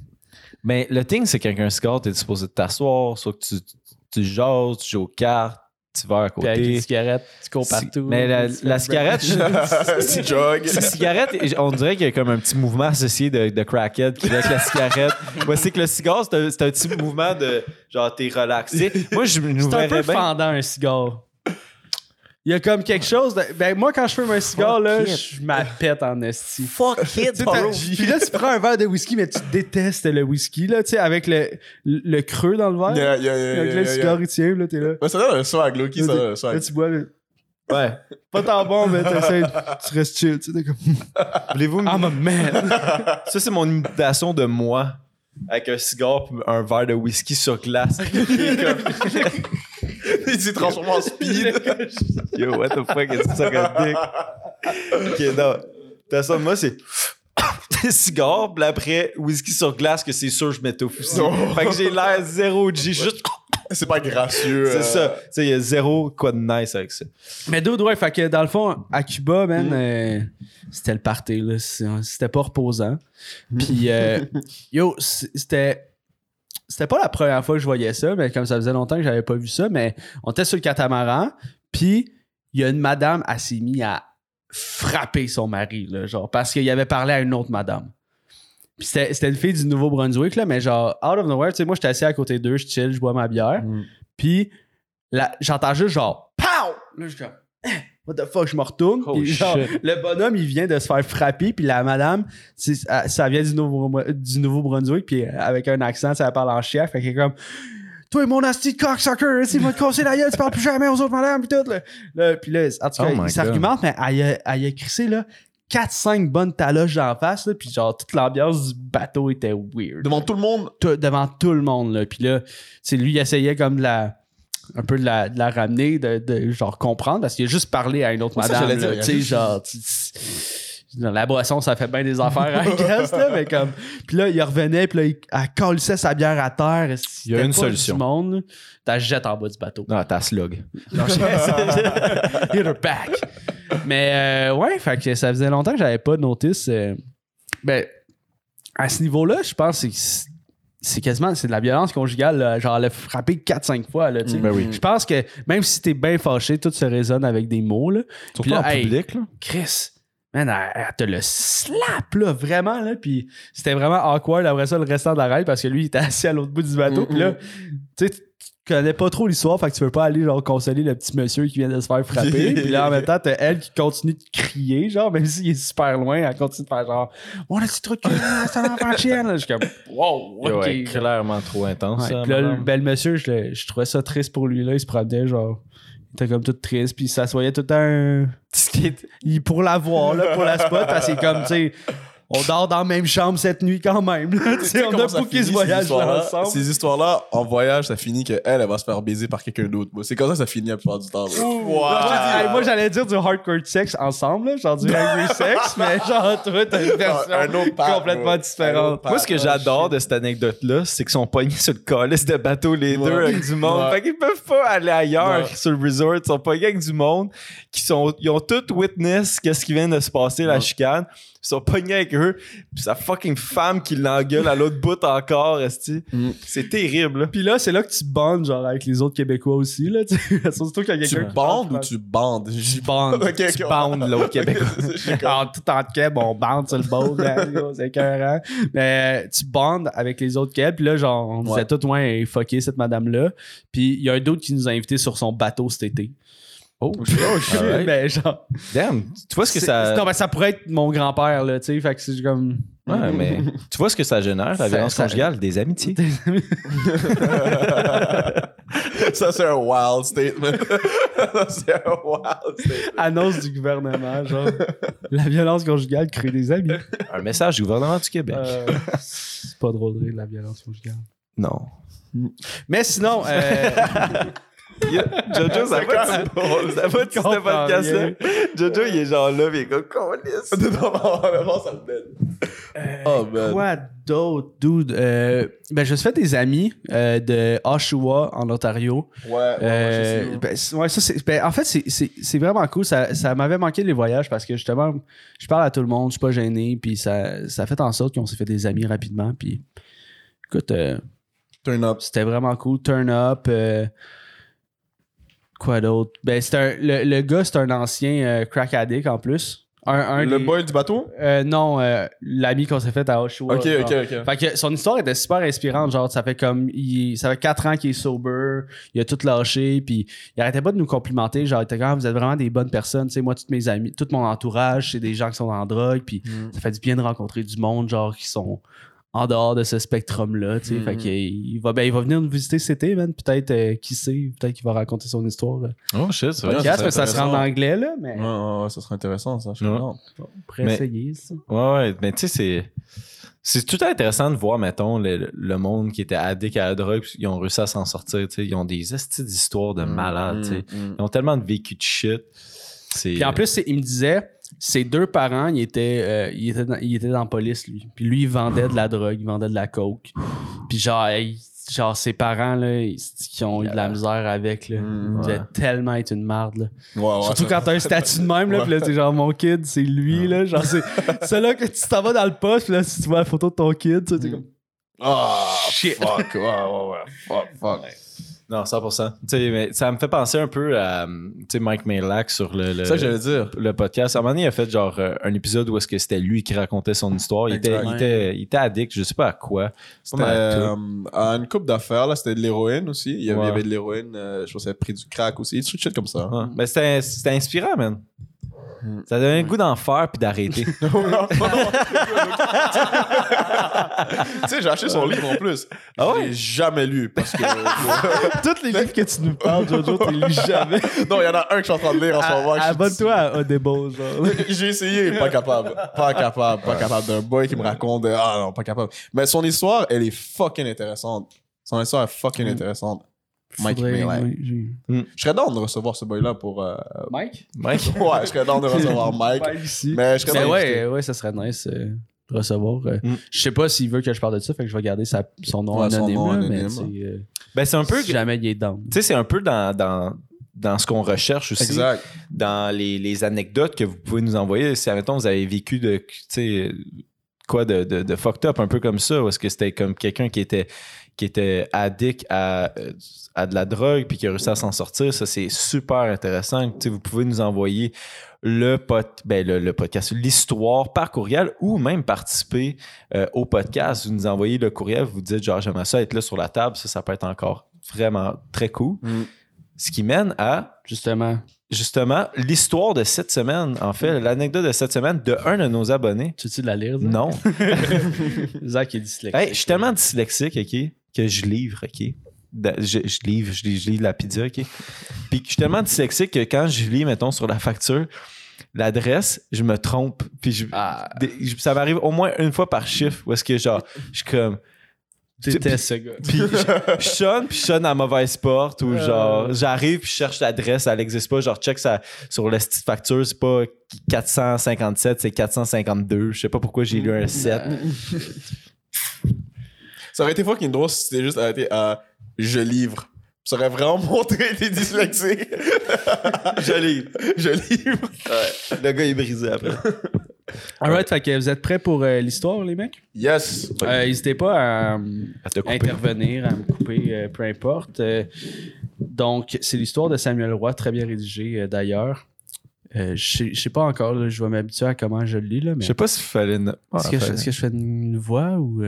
Mais le thing, c'est qu'avec un cigare, t'es supposé t'asseoir, soit que tu, tu jases, tu joues aux cartes, tu vas à Puis avec une côté. cigarette, tu cours partout. Mais la, la cigarette, C'est jog. la cigarette, on dirait qu'il y a comme un petit mouvement associé de, de crackhead qui laisse la cigarette. Moi, c'est que le cigare, c'est un, c'est un petit mouvement de genre, t'es relaxé. Moi, je nous C'est un peu verrais bien. fendant, un cigare. Il y a comme quelque chose de... Ben, moi, quand je fume un cigare, là, it. je m'appète en esti. Fuck it, t'as- Puis là, tu prends un verre de whisky, mais tu détestes le whisky, là, tu sais, avec le, le creux dans le verre. Yeah, yeah, yeah, Avec yeah, le yeah, cigare, il tient, là, t'es là. Ouais, ça donne un swag, Loki, ça donne un Là, swag. tu bois, là, Ouais. pas tant bon, mais t'essayes, tu restes chill, tu sais, t'es comme... Voulez-vous me- I'm a man. Ça, c'est mon imitation de moi avec un cigare pis un verre de whisky sur glace. Il s'est transformé en speed. Yo, what the fuck, is ça a dick? Ok, non. De toute façon, moi, c'est cigare, puis après, whisky sur glace, que c'est sûr, je m'étouffe aussi. Fait que j'ai l'air zéro G, juste. C'est pas gracieux. C'est euh. ça. Tu sais, il y a zéro quoi de nice avec ça. Mais dude, ouais, fait que dans le fond, à Cuba, man, Mm. euh, c'était le party, là. C'était pas reposant. Puis, euh, yo, c'était. C'était pas la première fois que je voyais ça, mais comme ça faisait longtemps que j'avais pas vu ça, mais on était sur le catamaran, puis il y a une madame, elle s'est mise à frapper son mari, là, genre, parce qu'il avait parlé à une autre madame. Puis c'était c'était une fille du Nouveau-Brunswick, là, mais genre, out of nowhere, tu sais, moi, j'étais assis à côté d'eux, je chill, je bois ma bière. Mm. Puis j'entends juste genre POW! Là, je suis comme Eh, What the fuck, je me retourne. Oh, puis genre, le bonhomme, il vient de se faire frapper, puis la madame, euh, ça vient du Nouveau- du Nouveau-Brunswick, puis avec un accent, ça parle en chef. Fait qu'elle est comme Toi, mon asti de cocksucker, tu vas te casser la gueule, tu parles plus jamais aux autres madames, puis tout. Là. Là, puis là, en tout cas, Oh il s'argumente, mais elle a, elle a crissé, là. 4-5 bonnes taloches d'en face, là, puis genre, toute l'ambiance du bateau était weird Devant tout le monde? tout- devant tout le monde. Là. Puis là, c'est lui, il essayait comme de la un peu de la, de la ramener, de, de genre comprendre, parce qu'il a juste parlé à une autre madame. Tu sais, genre, dans la boisson, ça fait bien des affaires, I guess, là, mais comme. Puis là, il revenait, puis là, il elle sa bière à terre. Il y a une solution. Du monde, t'as jettes en bas du bateau. Non, t'as slug. Non, Hit her back. Mais euh, ouais, fait que ça faisait longtemps que j'avais pas de notice. euh, ben, à ce niveau-là, je pense que c'est- quasiment c'est de la violence conjugale. là. Genre, elle a frappé 4-5 fois. Là, sais. Ben oui. Je pense que même si t'es bien fâché, tout se résonne avec des mots. Là. Surtout là, en hey, public, là. Chris, man, elle, elle te le slap, là, vraiment, là. Puis c'était vraiment awkward après ça, le restant de la ride, parce que lui, il était assis à l'autre bout du bateau. Puis là, tu sais, tu connais pas trop l'histoire, fait que tu veux pas aller genre consoler le petit monsieur qui vient de se faire frapper. puis là, en même temps, t'as elle qui continue de crier, genre, même s'il est super loin, elle continue de faire genre, on a petit truc, ah, c'est un enfant chienne. Là, Je suis comme, wow, ok. Ouais, clairement trop intense. Ouais, ça, puis là, le madame. bel monsieur, je, le- je trouvais ça triste pour lui, là. Il se promenait, genre, il était comme tout triste, puis ça se voyait tout le temps. un- il- pour la voir, là, pour la spot, parce que c'est comme, tu sais, on dort dans la même chambre cette nuit quand même, là. On a booké ce voyage ensemble. Ces histoires-là, en voyage, ça finit qu'elle, elle va se faire baiser par quelqu'un d'autre. C'est comme ça que ça finit la plupart du temps. moi, j'allais dire du hardcore sex ensemble, là, genre du angry sex, mais genre, toi, t'as une version un autre pack, complètement. Un différente. Moi, ce que j'adore de cette anecdote-là, c'est qu'ils sont pognés sur le calice de bateau, les Ouais. deux, avec du monde. Ouais. Fait qu'ils peuvent pas aller ailleurs Ouais. sur le resort. Ils sont pognés avec du monde qui sont, ils ont tout witness qu'est-ce qui vient de se passer, la chicane. Ils sont pognés avec eux. Puis sa fucking femme qui l'engueule à l'autre bout encore, esti. Mm. C'est terrible, là. Puis là, c'est là que tu bondes, genre, avec les autres Québécois aussi, là, tu. Surtout quand Tu quelqu'un. qui bandes ou tu bandes? Tu bandes. Ok, ok. Tu bandes l'autre Québécois. Comme- En tout en Québec, on bande sur le là, gros, c'est écœurant. Mais euh, tu bandes avec les autres Québécois, puis là, genre, on disait tout, ouais, fucker cette madame-là. Puis il y a un d'autre qui nous a invités sur son bateau cet été. Oh, Mais Ben, genre. Damn. Tu vois ce que ça. Non, mais ça pourrait être mon grand-père, là, tu sais. Fait que c'est comme. Ouais, mais tu vois ce que ça génère, la violence ça- conjugale, des amitiés. ça, c'est un wild statement. ça, c'est un wild statement. Annonce du gouvernement, genre. la violence conjugale crée des amis. Un message du gouvernement du Québec. Euh, c'est pas drôle de rire de la violence conjugale. Non. Mais sinon, euh, Jojo, ça va, ça va, tu ce podcast-là? rien. Jojo, il est genre là, mais il est comme. Non, non, honnêtement, ça me donne. Oh, man. quoi d'autre, dude? Euh, ben, je me suis fait des amis euh, de Oshawa, en Ontario. Ouais, ouais, Euh, ben, ouais, ça, c'est- ben, en fait, c'est- c'est c'est vraiment cool. Ça, ça m'avait manqué les voyages parce que justement, je parle à tout le monde, je suis pas gêné, puis ça, ça a fait en sorte qu'on s'est fait des amis rapidement. Puis, écoute, euh, Turn up. c'était vraiment cool. Turn up. Quoi d'autre? Ben, c'est un, le, le gars, c'est un ancien euh, crack addict en plus. Un, un Le des- boy du bateau? euh, non, euh, l'ami qu'on s'est fait à Oshawa. Ok, genre. ok, ok. Fait que son histoire était super inspirante. Genre, ça fait comme. Il, ça fait 4 ans qu'il est sober. Il a tout lâché. Puis il arrêtait pas de nous complimenter. Genre, il était comme, vous êtes vraiment des bonnes personnes. Tu sais, moi, tous mes amis, tout mon entourage, c'est des gens qui sont en drogue. Puis Mm. ça fait du bien de rencontrer du monde, genre, qui sont en dehors de ce spectrum-là. Tu sais, Mhm. fait qu'il il va, ben, il va venir nous visiter cet été, man. Peut-être, euh, qui sait, peut-être qu'il va raconter son histoire. Là. Oh shit, c'est Podcast, ça mais ça sera en anglais, là. Mais Ouais, ouais, ouais, ça serait intéressant, ça. Je Ouais. Mais- essayer ça. Ouais, ouais, mais tu sais, c'est. C'est tout intéressant de voir, mettons, le, le monde qui était addict à la drogue, puis ils ont réussi à s'en sortir, tu sais. Ils ont des estis d'histoires de malades, tu sais. Mm, mm. Ils ont tellement de vécu de shit. Puis en plus, il me disait, ses deux parents, ils étaient, euh, ils étaient, dans, ils étaient dans la police, lui. Puis lui, il vendait de la drogue, il vendait de la coke. Puis genre, hey, genre ses parents, là, ils, qui ont eu de la misère avec, là. Mm, ils devaient tellement être une marde, là. Ouais, ouais, Surtout quand t'as un statut de même, là, Ouais. puis là, c'est genre, mon kid, c'est lui, là. Genre, c'est c'est là que tu t'en vas dans le poste, puis là, si tu vois la photo de ton kid, tu sais, t'es comme... Ah, Shit. fuck. Ouais, ouais, ouais. Fuck, fuck. Non, 100%. Tu sais, mais ça me fait penser un peu à sais, Mike Malak sur le, ça dire. le podcast. À un moment donné, il a fait genre euh, un épisode où est-ce que c'était lui qui racontait son histoire. Il était, il, était, il était addict, je sais pas à quoi. C'était euh, à une coupe d'affaires, là, c'était de l'héroïne aussi. Il y avait, il y Ouais. avait de l'héroïne, euh, je pense qu'il avait pris du crack aussi, des trucs shit comme ça. Ouais. Mais c'était c'était inspirant, man. Hmm. Ça donnait le goût d'en faire puis d'arrêter. tu sais, j'ai acheté son livre en plus. Ah Je l'ai jamais lu parce que. Tous les livres que tu nous parles, Jojo, tu les lis jamais. non, il y en a un que je suis en train de lire en ce moment. je suis- Abonne-toi à Audible, genre. J'ai essayé, pas capable. Pas capable, pas capable. D'un boy qui me raconte, ah non, pas capable. Mais son histoire, elle est fucking intéressante. Son histoire est fucking intéressante. Mike Faudrait- oui, j'ai- Je serais down de recevoir ce boy-là pour. euh, Mike? Mike? Ouais, je serais down de recevoir Mike. ici. Mais je serais Mais ouais, ouais, ça serait nice euh, de recevoir. euh. Mm. Je sais pas s'il veut que je parle de ça, fait que je vais garder sa- son nom Ouais, son anonyme. nom. Mais c'est, euh, Ben, c'est un peu. si jamais il est down. Tu sais, c'est un peu dans, dans, dans ce qu'on recherche aussi. Exact. Dans les, les anecdotes que vous pouvez nous envoyer. Si, admettons, vous avez vécu de. Tu sais, quoi, de, de, de fucked up, un peu comme ça, ou est-ce que c'était comme quelqu'un qui était, qui était addict à, euh, à de la drogue puis qui a réussi à s'en sortir, ça, c'est super intéressant. Tu sais, vous pouvez nous envoyer le, pod, ben, le, le podcast, l'histoire par courriel ou même participer euh, au podcast. Vous nous envoyez le courriel, vous dites genre j'aimerais ça être là sur la table, ça, ça peut être encore vraiment très cool. Mm. Ce qui mène à, Justement. justement, l'histoire de cette semaine. En fait, l'anecdote de cette semaine de un de nos abonnés. Tu veux-tu de la lire? Zach? Non. Zach est dyslexique. Hey, je suis tellement dyslexique, OK, que je livre, OK? Je, je livre, je lis, je lis la pizza, OK? Puis je suis tellement dyslexique que quand je lis, mettons, sur la facture, l'adresse, je me trompe. Puis je- Ah, ça m'arrive au moins une fois par chiffre où est-ce que, genre, je suis comme... t'étais ce gars. Puis je, je sonne, puis je sonne à mauvaise porte, ou genre, j'arrive, puis je cherche l'adresse, elle n'existe pas. Genre, check ça sur la petite facture, c'est pas 457, c'est 452. Je sais pas pourquoi j'ai lu un 7. Ça aurait été fucking drôle si c'était juste arrêté à je livre. Ça aurait vraiment montré tes dyslexiques. Je livre. je livre. Le gars est brisé après. Alright, fait que vous êtes prêts pour euh, l'histoire, les mecs? Yes. Euh, N'hésitez pas à euh, À te couper. intervenir, à me couper, euh, peu importe. Euh, donc, c'est l'histoire de Samuel Roy, très bien rédigée euh, d'ailleurs. Euh, je sais- pas encore, là, je vais m'habituer à comment je le lis. Là, mais Je sais pas s'il fallait. une- Est-ce que, je- est-ce que je fais une voix ou.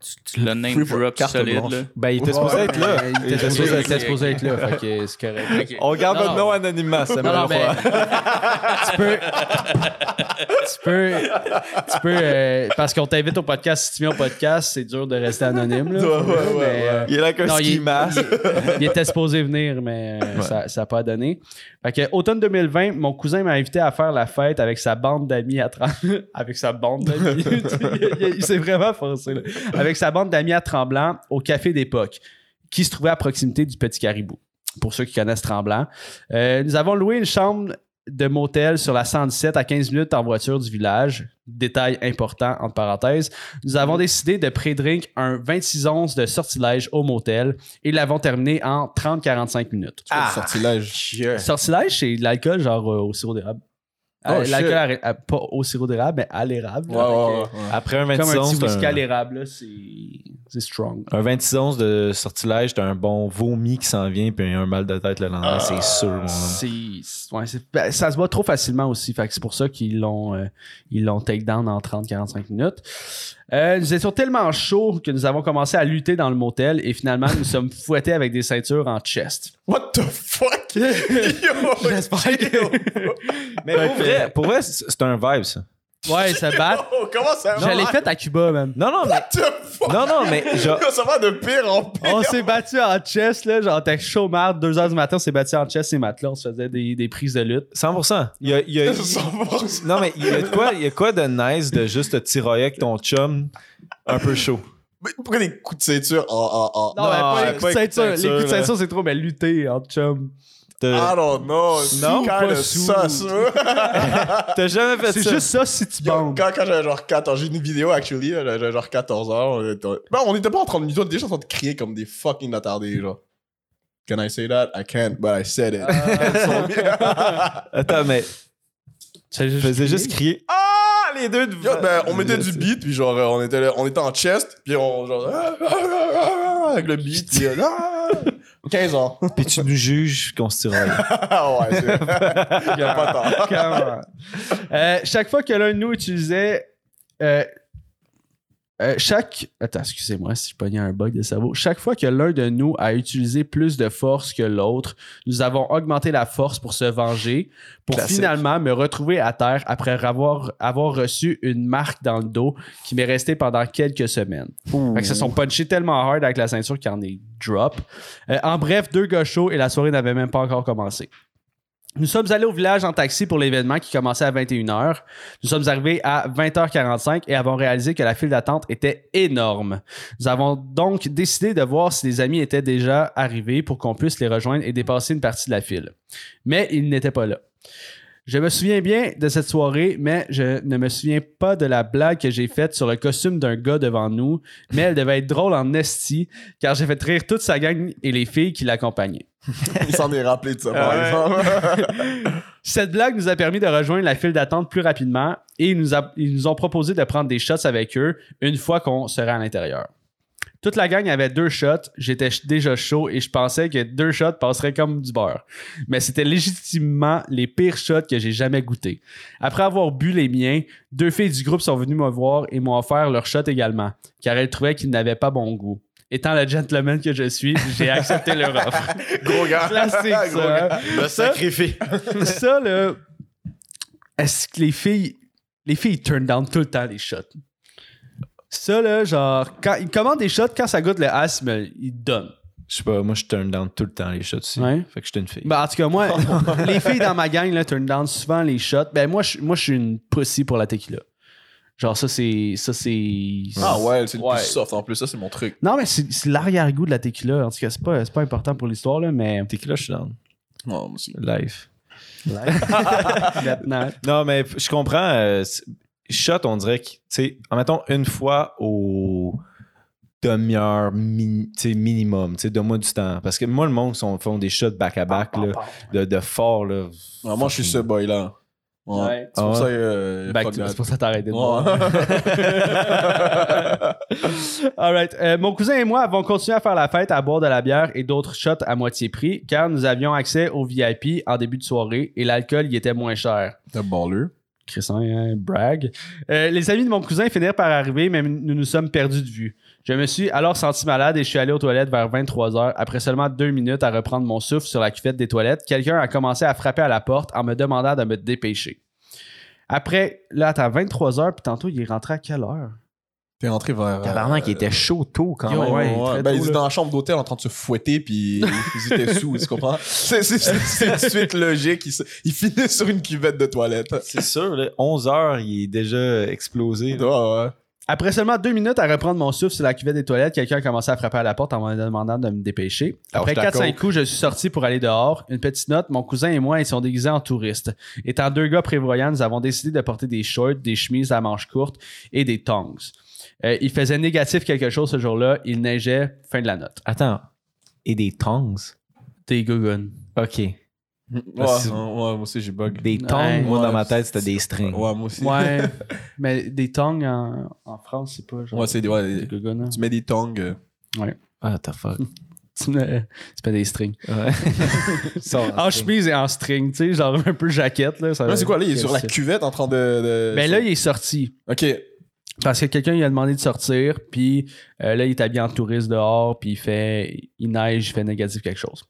Tu tu l'as name drop solide, blanche. là? Ben, il était supposé être là. Il était supposé, être là, fait que c'est correct. On garde votre nom anonymement, ça mais tu peux. tu peux. Tu peux. euh, parce qu'on t'invite au podcast. Si tu viens au podcast, c'est dur de rester anonyme. Là, Ouais, ouais, Mais, ouais, euh, Il est là avec un non, ski il, mask. il- il était supposé venir, mais euh, ça n'a pas donné. Fait que, automne 2020, mon cousin m'a invité à faire la fête avec sa bande d'amis à 30... avec sa bande d'amis. il il s'est vraiment forcé. là. Avec sa bande d'amis à Tremblant au Café d'époque, qui se trouvait à proximité du Petit Caribou. Pour ceux qui connaissent Tremblant. Euh, nous avons loué une chambre de motel sur la 117 à 15 minutes en voiture du village. Détail important, entre parenthèses. Nous avons décidé de pré-drink un 26 onces de sortilège au motel et l'avons terminé en 30-45 minutes. Ah. Sortilège. Sortilège, c'est de l'alcool genre euh, au sirop d'érable. Oh, Euh, shit. l'alcool à- à- pas au sirop d'érable, mais à l'érable. Ouais, euh. Après un Comme 26 un petit onces, à t'as un, l'érable, là, c'est strong. un 26 onces de sortilège, t'as un bon vomi qui s'en vient, puis un mal de tête le lendemain, c'est sûr. C'est, ça se voit trop facilement aussi. Fait que c'est pour ça qu'ils l'ont, euh, ils l'ont take down en 30-45 minutes. Euh, nous étions tellement chauds que nous avons commencé à lutter dans le motel et finalement nous sommes fouettés avec des ceintures en chest. What the fuck? Yo, J'espère que- Mais pour vrai, pour vrai, c'est c'est un vibe, ça. Ouais, ça bat. Oh, comment ça Je l'ai fait à Cuba, même. Non, non, mais. What the fuck? Non, non, mais genre. Ça va de pire en pire. On s'est battu en chest, là. Genre, t'es chaud, marde. 2 heures du matin, on s'est battu en chest et matelas. On se faisait des, des prises de lutte. 100%. Il y a, il y a- 100%. non, mais il y a de quoi, il y a quoi de nice de juste te tirailler avec ton chum un peu chaud? Mais pourquoi des coups de ceinture en. en, en... Non, mais pas les coups de ceinture. Les coups de là. ceinture, c'est trop, mais lutter en chum. I don't know. Non, kind of sous. sus. t'as jamais fait C'est ça? juste ça si tu bandes. quand, quand j'avais genre 14, j'ai une vidéo actually, j'avais genre 14 ans. On était, ben, on était pas en train de nous, on était déjà en train de crier comme des fucking attardés, genre. Can I say that? I can't, but I said it. Attends, mais C'est je faisais juste crier. Ah, les deux de Yo, ben, on mettait du beat, puis genre, euh, on était, là- on était en chest, puis on, genre, ah, ah, ah, ah, avec le beat, puis, euh, ah, 15 ans. Puis tu nous juges qu'on se tiraille. Ah ouais, c'est. Y a pas tard. Euh, chaque fois que l'un de nous utilisait. euh, euh, chaque. Attends, excusez-moi si je pognais un bug de cerveau. Chaque fois que l'un de nous a utilisé plus de force que l'autre, nous avons augmenté la force pour se venger, pour Classique. finalement me retrouver à terre après avoir, avoir reçu une marque dans le dos qui m'est restée pendant quelques semaines. Fait que se sont punchés tellement hard avec la ceinture qu'il en est drop. Euh, en bref, deux gars chauds et la soirée n'avait même pas encore commencé. Nous sommes allés au village en taxi pour l'événement qui commençait à 21h. Nous sommes arrivés à 20h45 et avons réalisé que la file d'attente était énorme. Nous avons donc décidé de voir si les amis étaient déjà arrivés pour qu'on puisse les rejoindre et dépasser une partie de la file. Mais ils n'étaient pas là. Je me souviens bien de cette soirée, mais je ne me souviens pas de la blague que j'ai faite sur le costume d'un gars devant nous, mais elle devait être drôle en esti, car j'ai fait rire toute sa gang et les filles qui l'accompagnaient. Il s'en est rappelé de ça, par exemple. Cette blague nous a permis de rejoindre la file d'attente plus rapidement et ils nous, a- ils nous ont proposé de prendre des shots avec eux une fois qu'on serait à l'intérieur. Toute la gang avait deux shots, j'étais déjà chaud et je pensais que deux shots passeraient comme du beurre. Mais c'était légitimement les pires shots que j'ai jamais goûtés. Après avoir bu les miens, deux filles du groupe sont venues me voir et m'ont offert leur shot également, car elles trouvaient qu'ils n'avaient pas bon goût. étant le gentleman que je suis, j'ai accepté leur offre. Gros gars. Classique, Gros ça. gars. hein? Le sacrifice. ça, là, est-ce que les filles, les filles ils turn down tout le temps les shots? Ça, là, genre, quand ils commandent des shots, quand ça goûte le as, ben, ils donnent. Je sais pas, moi je turn down tout le temps les shots aussi. Ouais. Fait que j'étais une fille. Ben, en tout cas, moi, les filles dans ma gang, là, turn down souvent les shots. Ben, moi, je moi, je suis une pussy pour la tequila. Genre, ça, c'est. Ça, c'est. Ah ouais, c'est le Ouais. plus soft en plus, ça c'est mon truc. Non, mais c'est c'est l'arrière-goût de la tequila. En tout cas, c'est pas, c'est pas important pour l'histoire, là, mais. Là, je suis down. Non, moi aussi. Live. Maintenant. Non, mais je comprends. euh, shot, on dirait que, tu sais, en mettons une fois au demi-heure mi- tu sais, minimum, tu sais, donne-moi du temps. Parce que moi, le monde, sont, font des shots back-à-back, là, de, de fort, là. Ah, moi je suis ce boy là. Ouais. Ouais. C'est pour Ah ça ouais? que. euh, c'est pour ça que t'as arrêté de Ouais. boire. Alright. Euh, mon cousin et moi avons continué à faire la fête, à boire de la bière et d'autres shots à moitié prix, car nous avions accès au VIP en début de soirée et l'alcool y était moins cher. T'as baller. Hein, brag. Euh, les amis de mon cousin finirent par arriver, mais nous nous sommes perdus de vue. Je me suis alors senti malade et je suis allé aux toilettes vers 23h. Après seulement deux minutes à reprendre mon souffle sur la cuvette des toilettes, quelqu'un a commencé à frapper à la porte en me demandant de me dépêcher. Après, là, attends, 23h, puis tantôt, il est rentré à quelle heure? T'es rentré vers. Tabarnak, il était chaud tôt quand même. ouais, Ouais, ben, tôt, ils étaient dans la chambre d'hôtel en train de se fouetter, puis ils étaient sous, tu comprends? C'est une suite logique. Ils, ils finissent sur une cuvette de toilette. C'est sûr, là, 11 heures, il est déjà explosé. Ouais, ouais. Après seulement deux minutes à reprendre mon souffle sur la cuvette des toilettes, quelqu'un a commencé à frapper à la porte en me demandant de me dépêcher. Après Alors, je 4-5 t'accorde. coups, je suis sorti pour aller dehors. Une petite note, mon cousin et moi, ils sont déguisés en touristes. Étant deux gars prévoyants, nous avons décidé de porter des shorts, des chemises à manches courtes et des tongs. Euh, il faisait négatif quelque chose ce jour-là. Il neigeait. Fin de la note. Attends. Et des tongs? Des gougounes. OK. Ouais, ouais, moi aussi j'ai bug. Des tongs, Ouais. moi, dans Ouais, ma tête, c'était des strings. Ouais, moi aussi. Ouais. mais des tongs en, en France, c'est pas genre. Ouais, c'est des, ouais, des des- gougounes. hein. Tu mets des tongs. euh, Ah, the fuck. C'est c'est pas des strings. Ouais. En chemise et en string, tu sais, genre un peu jaquette. Là, ça- Là, c'est quoi là? Il est sur la cuvette en train de. de- Ben là, il est sorti. Ok. Parce que quelqu'un lui a demandé de sortir, puis euh, là, il est habillé en touriste dehors, puis il fait, il neige, il fait négatif quelque chose.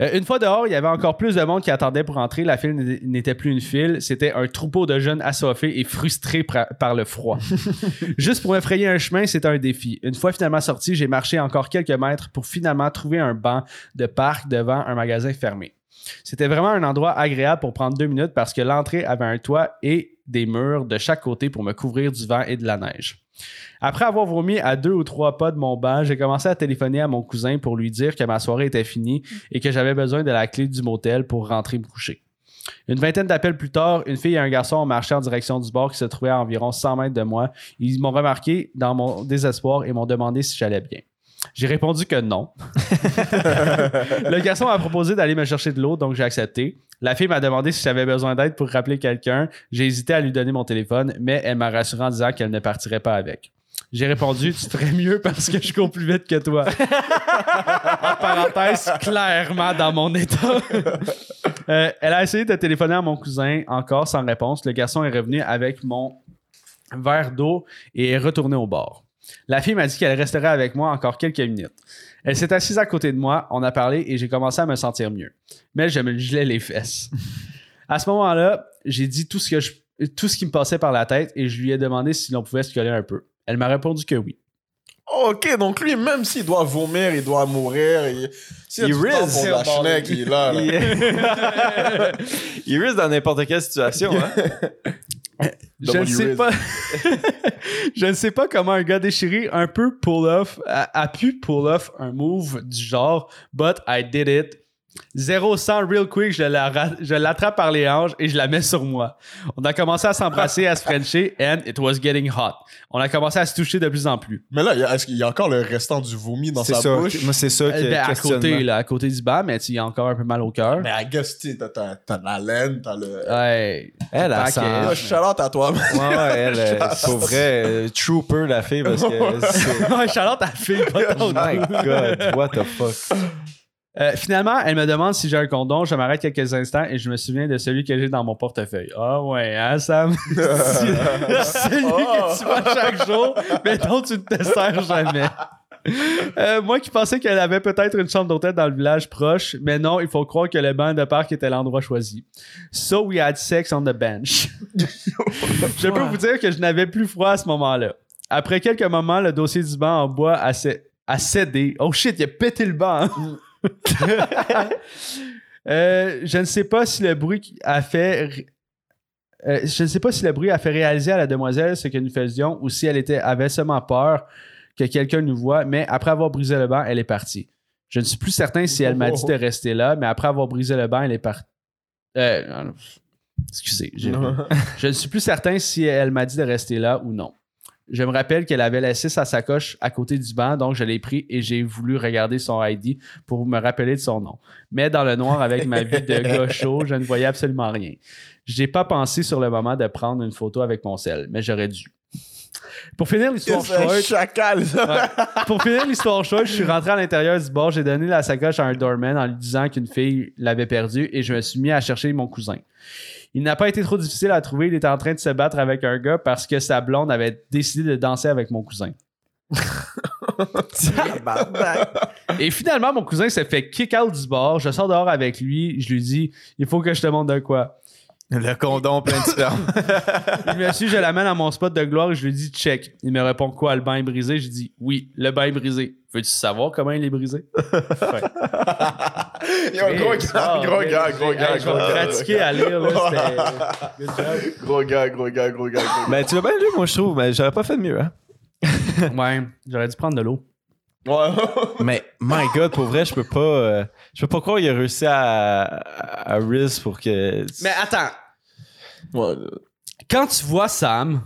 Euh, une fois dehors, il y avait encore plus de monde qui attendait pour entrer. La file n'était- plus une file, c'était un troupeau de jeunes assoiffés et frustrés par le froid. Juste pour me frayer un chemin, c'était un défi. Une fois finalement sorti, j'ai marché encore quelques mètres pour finalement trouver un banc de parc devant un magasin fermé. C'était vraiment un endroit agréable pour prendre deux minutes parce que l'entrée avait un toit et des murs de chaque côté pour me couvrir du vent et de la neige. Après avoir vomi à deux ou trois pas de mon banc, j'ai commencé à téléphoner à mon cousin pour lui dire que ma soirée était finie et que j'avais besoin de la clé du motel pour rentrer me coucher. Une vingtaine d'appels plus tard, une fille et un garçon ont marché en direction du bar qui se trouvait à environ 100 mètres de moi. Ils m'ont remarqué dans mon désespoir et m'ont demandé si j'allais bien. J'ai répondu que non. le garçon m'a proposé d'aller me chercher de l'eau, donc j'ai accepté. La fille m'a demandé si j'avais besoin d'aide pour rappeler quelqu'un. J'ai hésité à lui donner mon téléphone, mais elle m'a rassuré en disant qu'elle ne partirait pas avec. J'ai répondu, tu ferais mieux parce que je cours plus vite que toi. en parenthèse, clairement dans mon état. Euh, elle a essayé de téléphoner à mon cousin, encore sans réponse. Le garçon est revenu avec mon verre d'eau et est retourné au bar. La fille m'a dit qu'elle resterait avec moi encore quelques minutes. Elle s'est assise à côté de moi, on a parlé et j'ai commencé à me sentir mieux. Mais je me gelais les fesses. À ce moment-là, j'ai dit tout ce, que je- tout ce qui me passait par la tête et je lui ai demandé si l'on pouvait se coller un peu. Elle m'a répondu que oui. Ok, donc lui, même s'il doit vomir, il doit mourir. Il, risque. pour de la schneck, il est là. là. il... il risque dans n'importe quelle situation. Hein? Je Double ne sais pas. je ne sais pas comment un gars déchiré un peu pull off a, a pu pull off un move du genre, but I did it. 0-100 real quick, je la je l'attrape par les hanches et je la mets sur moi. On a commencé à s'embrasser, à se frencher, and it was getting hot. On a commencé à se toucher de plus en plus. Mais là, il y a- est-ce qu'il y a encore le restant du vomi dans C'est sa ça. bouche? Moi, c'est ça Euh, que ben, à côté, là, à côté du bas, mais il y a encore un peu mal au cœur. Mais I guess, tu sais, t'as- t'as t'as la laine, t'as le. Ouais. Elle, sent- Ah, Charlotte à toi. Ouais, ouais, elle, euh, pour vrai, euh, trooper la fille parce que Charlotte a fait pas Oh ton my god, what the fuck? Euh, finalement, elle me demande si j'ai un condom. Je m'arrête quelques instants et je me souviens de celui que j'ai dans mon portefeuille. Ah ouais, hein, Sam? celui Oh. que tu vois chaque jour, mais dont tu ne te sers jamais. Euh, moi qui pensais qu'elle avait peut-être une chambre d'hôtel dans le village proche, mais non, il faut croire que le banc de parc était l'endroit choisi. So we had sex on the bench. je peux vous dire que je n'avais plus froid à ce moment-là. Après quelques moments, le dossier du banc en bois a, cé- a cédé. Oh shit, il a pété le banc. hein. Euh, je ne sais pas si le bruit a fait. euh, je ne sais pas si le bruit a fait réaliser à la demoiselle ce que nous faisions ou si elle était, avait seulement peur que quelqu'un nous voit, mais après avoir brisé le banc, elle est partie. Je ne suis plus certain si elle m'a dit de rester là, mais après avoir brisé le banc, elle est partie. Euh, excusez. Je ne suis plus certain si elle m'a dit de rester là ou non. Je me rappelle qu'elle avait laissé sa sacoche à côté du banc, donc je l'ai pris et j'ai voulu regarder son ID pour me rappeler de son nom. Mais dans le noir, avec ma vie de gars chaud, je ne voyais absolument rien. Je n'ai pas pensé sur le moment de prendre une photo avec mon sel, mais j'aurais dû. Pour finir l'histoire short, chacal, ça. Ouais. Pour finir l'histoire short, je suis rentré à l'intérieur du bar, j'ai donné la sacoche à un doorman en lui disant qu'une fille l'avait perdue et je me suis mis à chercher mon cousin. Il n'a pas été trop difficile à trouver, il était en train de se battre avec un gars parce que sa blonde avait décidé de danser avec mon cousin. Et finalement, mon cousin s'est fait kick out du bar. Je sors dehors avec lui. Je lui dis Il faut que je te montre de quoi. Le condom plein de sperme. Il me suit, je l'amène à mon spot de gloire et je lui dis check. Il me répond quoi Le bain est brisé Je dis oui, le bain est brisé. Veux-tu savoir comment il est brisé Yo, gros gars, gros gars, gros gars, gros vais gars. pratiquer à lire. Là, c'était- Good job. Gros gars, gros gars, gros gars, ben, tu l'as bien lu, moi, je trouve, mais j'aurais pas fait de mieux, hein. Ouais, j'aurais dû prendre de l'eau. Ouais. Mais, my god, pour vrai, je peux pas. euh, je peux pas croire qu'il a réussi à, à, à Riz pour que. Mais attends, Ouais. quand tu vois Sam,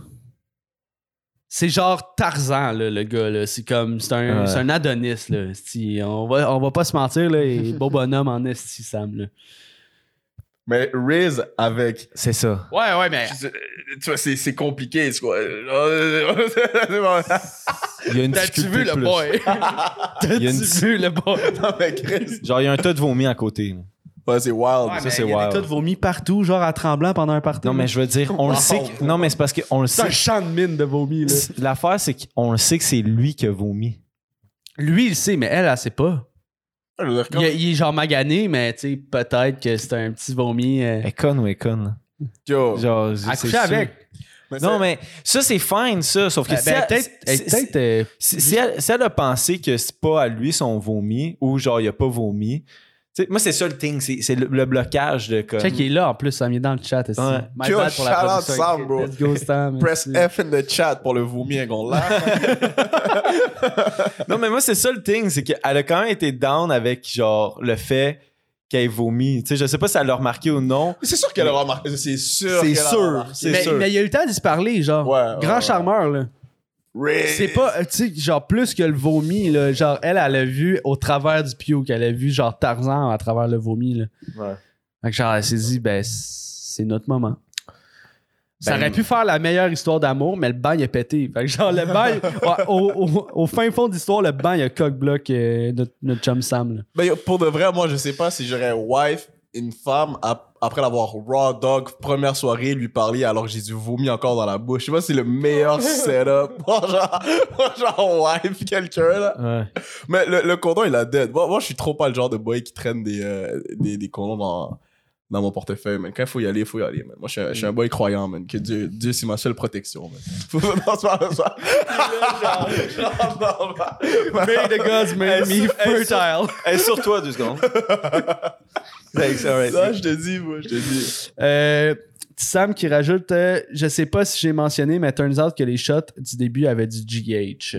c'est genre Tarzan, là, le gars. là. C'est comme. C'est un, Ouais. c'est un Adonis. Là. On, va, on va pas se mentir. Là, et beau bonhomme en esti, Sam. Là. Mais Riz avec. C'est ça. Ouais, ouais, mais. Tu vois, c'est c'est compliqué, c'est quoi. Il y a une T'as-tu vu le boy? T'as-tu vu le boy? non, mais Chris. Genre, il y a un tas de vomi à côté. Ouais, c'est wild. Ouais, Ça, c'est il y a wild. des tas de vomi partout, genre à tremblant pendant un party. Non, mais je veux dire, on le sait. que- Non, mais c'est parce qu'on le C'est un champ de mine de vomi. L'affaire, c'est qu'on le sait que c'est lui qui a vomi. Lui, il le sait, mais elle, elle sait pas. Il, est- il est genre magané, mais tu sais, peut-être que c'est un petit vomi. euh, Elle conne ou elle conne? Yo. Genre, sûr. avec. Mais Non, mais ça, c'est fine, ça. Sauf que Ben, si ben, elle- peut-être. si- eh, peut-être, euh, si, si elle, si elle a pensé que c'est pas à lui son vomi ou genre il a pas vomi, moi c'est ça le thing, c'est le, le blocage de comme. Check, il est là en plus, Sam il est dans le chat. aussi. Ouais. My Yo, bad pour la shout out production. Sam, bro. Let's go, Sam. Press. F in the chat pour le vomi qu'on l'a. Non, mais moi c'est ça le thing, c'est qu'elle a quand même été down avec genre le fait qu'elle ait vomi. Tu sais, je sais pas si elle l'a remarqué ou non. c'est sûr qu'elle a remarqué. C'est sûr. C'est sûr, c'est Mais, sûr. mais il a eu le temps d'y se parler, genre. Ouais, ouais, Grand ouais. charmeur, là. C'est pas, euh, tu sais, genre plus que le vomi, là. Genre, elle, elle a vu au travers du puke, elle a vu genre Tarzan à travers le vomi, là. Ouais. Fait que genre, elle s'est dit, ben, c'est notre moment. Ça Ben- aurait pu faire la meilleure histoire d'amour, mais le banc, il a pété. Fait que genre, le ouais, au, au- au fin fond de l'histoire, le banc, il a cock-block euh, notre, notre chum Sam, là. Ben, pour de vrai, moi, je sais pas si j'aurais wife une femme ap- après l'avoir raw dog première soirée lui parler alors que j'ai du vomi encore dans la bouche. Je sais pas c'est le meilleur setup pour genre, genre wife quelqu'un là. Ouais. Mais le, le condom il a dead. Moi, moi, je suis trop pas le genre de boy qui traîne des, euh, des, des condoms dans, dans mon portefeuille, man. Quand il faut y aller, il faut y aller, man. Moi, je suis un, je suis un boy croyant, man. Que Dieu, Dieu c'est ma seule protection, man. Faut- pas Genre, non, pas- May the gods make me fertile. Hey, sur toi deux secondes. Ça, je te dis, moi, je te dis. Euh, Sam qui rajoute euh, Je sais pas si j'ai mentionné, mais turns out que les shots du début avaient du GH.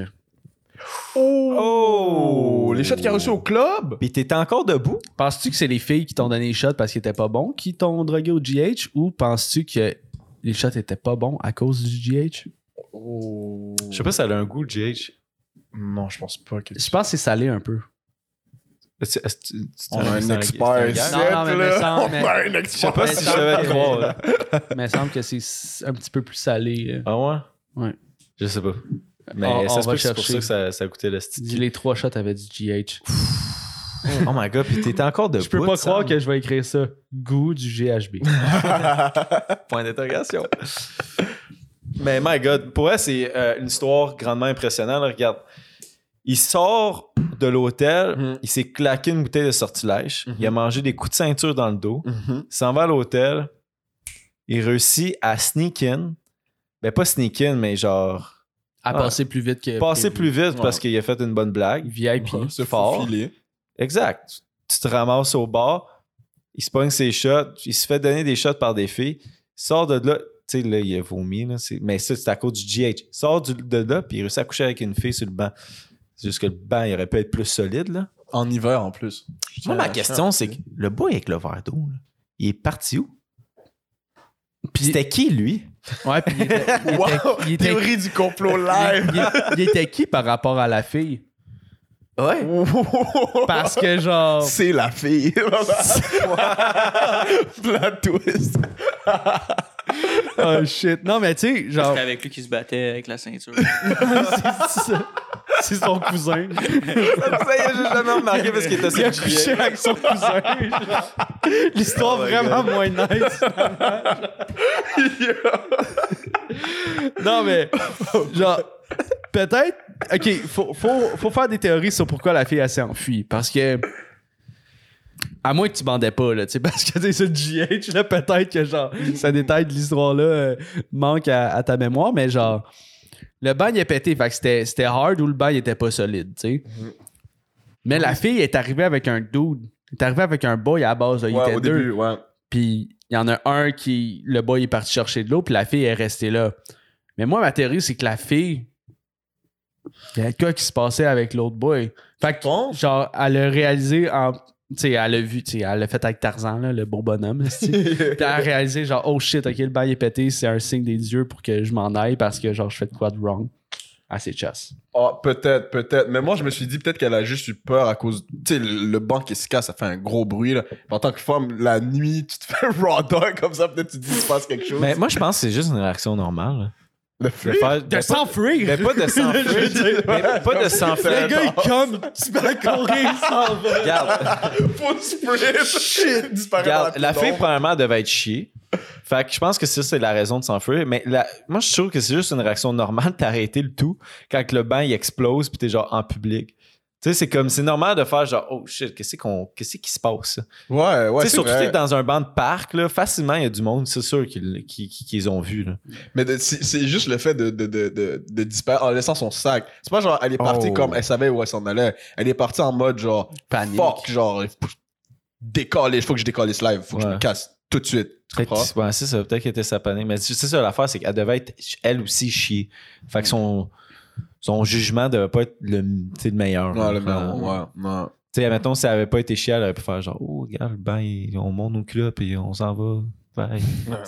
Oh! Les shots qu'il a reçus au club? Puis t'étais encore debout? Penses-tu que c'est les filles qui t'ont donné les shots parce qu'ils étaient pas bons qui t'ont drogué au GH ou penses-tu que les shots étaient pas bons à cause du GH? Oh. Je sais pas si elle a un goût, GH. Non, je pense pas que. Je pense que c'est salé un peu. Est-ce- est-ce que tu- tu- On a c'est un c'est expert. ici, Non, non, mais- mais On mais- a un Je sais expert. pas Mais si je ça- devais croire. Mais il semble que c'est un petit peu plus salé. euh. Ah ouais? Ouais. Je sais pas. Mais On- ça on se va peut que c'est pour chercher. ça que ça, ça coûtait le Tu style. dis les trois shots avaient du GH. Oh my god, puis t'étais encore debout. Je peux pas croire que je vais écrire ça. Goût du GHB. Point d'interrogation. Mais my god, pour elle, c'est euh, une histoire grandement impressionnante. Regarde, Il sort de l'hôtel, Mhm. il s'est claqué une bouteille de sortilège, Mhm. il a mangé des coups de ceinture dans le dos, Mhm. il s'en va à l'hôtel, il réussit à sneak in. Ben, pas sneak in, mais genre À Ouais. passer plus vite que. passer prévu. plus vite Ouais. parce qu'il a fait une bonne blague. VIP. Ouais, se fort. Exact. Tu te ramasses au bar, il se pogne ses shots, il se fait donner des shots par des filles, il sort de là, tu sais, là, il a vomi, là, c'est- mais ça, c'est à cause du GH. Il sort du- de là, puis il réussit à coucher avec une fille sur le banc. C'est juste que le banc, il aurait pu être plus solide, là. En hiver, en plus. Moi, ma question, c'est que le boy avec le verre d'eau, là, il est parti où? Puis c'était qui, lui? Ouais, puis il était, il était- Wow! il était- Théorie du complot live! il- il était qui par rapport à la fille? Ouais. Parce que genre. C'est la fille. Plot twist. Oh shit. Non, mais tu sais, genre. C'était avec lui qui se battait avec la ceinture. c'est ça. C'est son cousin. Ça, j'ai jamais remarqué parce qu'il était Il a couché avec son cousin. L'histoire Oh vraiment moins nice. non, mais, genre, peut-être. Ok, faut, faut, faut faire des théories sur pourquoi la fille elle s'est enfuie. Parce que. À moins que tu bandais pas, là, tu sais, parce que le GH, là, peut-être que, genre, ce détail de l'histoire-là euh, manque à, à ta mémoire, mais genre, le bain il est pété, fait que c'était, c'était hard ou le bain il était pas solide, tu sais. Mais la fille est arrivée avec un dude. Elle est arrivée avec un boy à la base, là. il Ouais, était au deux. début, ouais. Puis il y en a un qui. Le boy est parti chercher de l'eau, puis la fille est restée là. Mais moi, ma théorie, c'est que la fille. Il y a quoi qui se passait avec l'autre boy. Fait que, genre, elle a réalisé en. Tu sais, elle a vu, tu sais, elle l'a fait avec Tarzan, là, le beau bonhomme. Puis elle a réalisé, genre, oh shit, ok, le bail est pété, c'est un signe des dieux pour que je m'en aille parce que, genre, je fais de quoi de wrong. Ah, c'est chasse. Ah, peut-être, peut-être. Mais moi, je me suis dit peut-être qu'elle a juste eu peur à cause. Tu sais, le, banc qui se casse, ça fait un gros bruit. Là. En tant que femme, la nuit, tu te fais raw dog comme ça, peut-être tu te dis qu'il se passe quelque chose. Mais moi, je pense que c'est juste une réaction normale. De faire- De ben, s'enfuir! Mais pas de s'enfuir. Mais pas de s'enfuir. Le gars, il comme, tu peux courir, il s'en va. Regarde, Full sprint. Shit. Disparaît dans regarde, la fille, premièrement, devait être chiée. Fait que je pense que ça, c'est la raison de s'enfuir. Mais la- moi, je trouve que c'est juste une réaction normale d'arrêter le tout quand le banc il explose puis t'es genre en public. Tu sais, c'est comme, c'est normal de faire genre, oh shit, qu'est-ce qu'on, qu'est-ce qui se passe? Ouais, ouais. tu sais, c'est surtout vrai. que t'es dans un banc de parc, là, facilement, il y a du monde, c'est sûr qu'ils, qu'ils, qu'ils ont vu, là. Mais de- c'est c'est juste le fait de, de, de, de, de disparaître en laissant son sac. C'est pas genre, elle est partie Oh. comme elle savait où elle s'en allait. Elle est partie en mode genre, Panique. fuck, genre, faut que je décolle, faut que je décolle ce live, faut que je me casse tout de suite. Tu ouais, c'est ça, peut-être qu'elle était sapanée. Mais c'est ça l'affaire, c'est qu'elle devait être elle aussi chiée. Fait que son, son jugement devait pas être le, le meilleur. Ouais, le meilleur, Euh, ouais, ouais. Tu sais, mettons, si elle avait pas été chiée, elle aurait pu faire genre, oh, regarde, le bain, il- on monte nos culottes et on s'en va.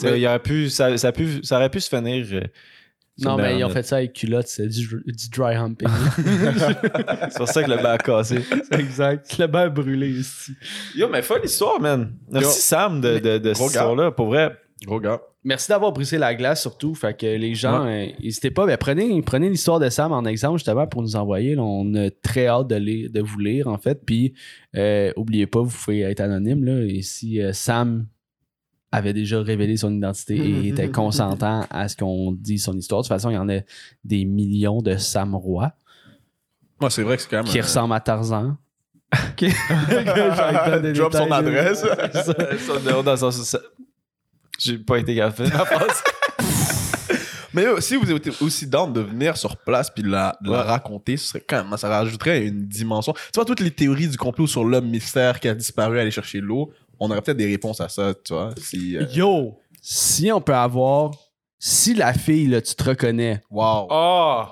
Mais- il aurait pu, ça, ça, a pu- ça aurait pu se finir. euh, Non, mais ils ont fait ça avec culotte, c'est du, du dry humping. C'est pour ça que le bain a cassé. exact. Le bain a brûlé ici. Yo, mais folle histoire, man. Merci Yo. Sam de, de, de cette histoire-là. Pour vrai, Gros gars. Merci d'avoir brisé la glace surtout. Fait que les gens, euh, n'hésitez pas. Ben, prenez prenez l'histoire de Sam en exemple justement pour nous envoyer. là. on a très hâte de, lire- de vous lire en fait. Puis euh, oubliez pas, vous pouvez être anonyme. Là, et si euh, Sam avait déjà révélé son identité et était consentant à ce qu'on dit son histoire, de toute façon, il y en a des millions de Sam Roy Moi, c'est vrai que c'est quand même. qui ressemblent à Tarzan. Qui- Drop son adresse. C'est ça. ça, J'ai pas été gaffe. Ma phrase. Mais yo, si vous êtes aussi down de venir sur place puis de la, de la raconter, ce serait quand même, ça rajouterait une dimension. Tu vois, toutes les théories du complot sur l'homme mystère qui a disparu à aller chercher l'eau, on aurait peut-être des réponses à ça, tu vois. Si, euh, Yo, si on peut avoir. Si la fille, là, tu te reconnais, Wow. Oh!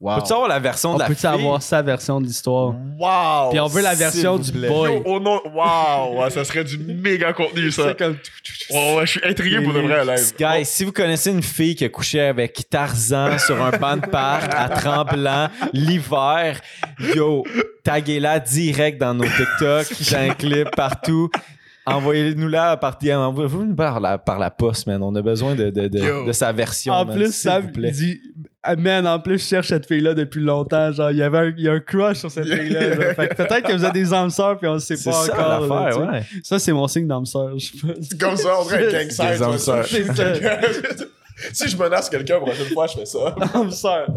Wow. Peux-tu avoir la version on de la peut fille? avoir sa version de l'histoire? Wow. Puis on veut la version du plaît. boy. Yo, oh non, wow. Ouais, ça serait du méga contenu, ça. C'est comme. Ouais, ouais, je suis intrigué pour de vrai, live. Guys, si vous connaissez une fille qui a couché avec Tarzan sur un banc de parc à Tremblant l'hiver, yo, taguez-la direct dans nos TikTok, dans un clip partout. Envoyez-nous là par DM. Envoyez-nous par la, par la poste, man. On a besoin de, de, de, de sa version. En man, plus, Sam vous plaît. dit Ah, Man, en plus, je cherche cette fille-là depuis longtemps. Genre, il y avait un, il y a un crush sur cette fille-là. genre. Fait que peut-être que vous avez des âmes sœurs puis on ne sait pas ça encore. là, l'affaire, tu sais. ouais. Ça, c'est mon signe d'âme sœur. Comme ça, on dirait un gang sign, Des âmes sœurs. ça. Ça. si je menace quelqu'un, la prochaine fois, je fais ça. Âme sœur.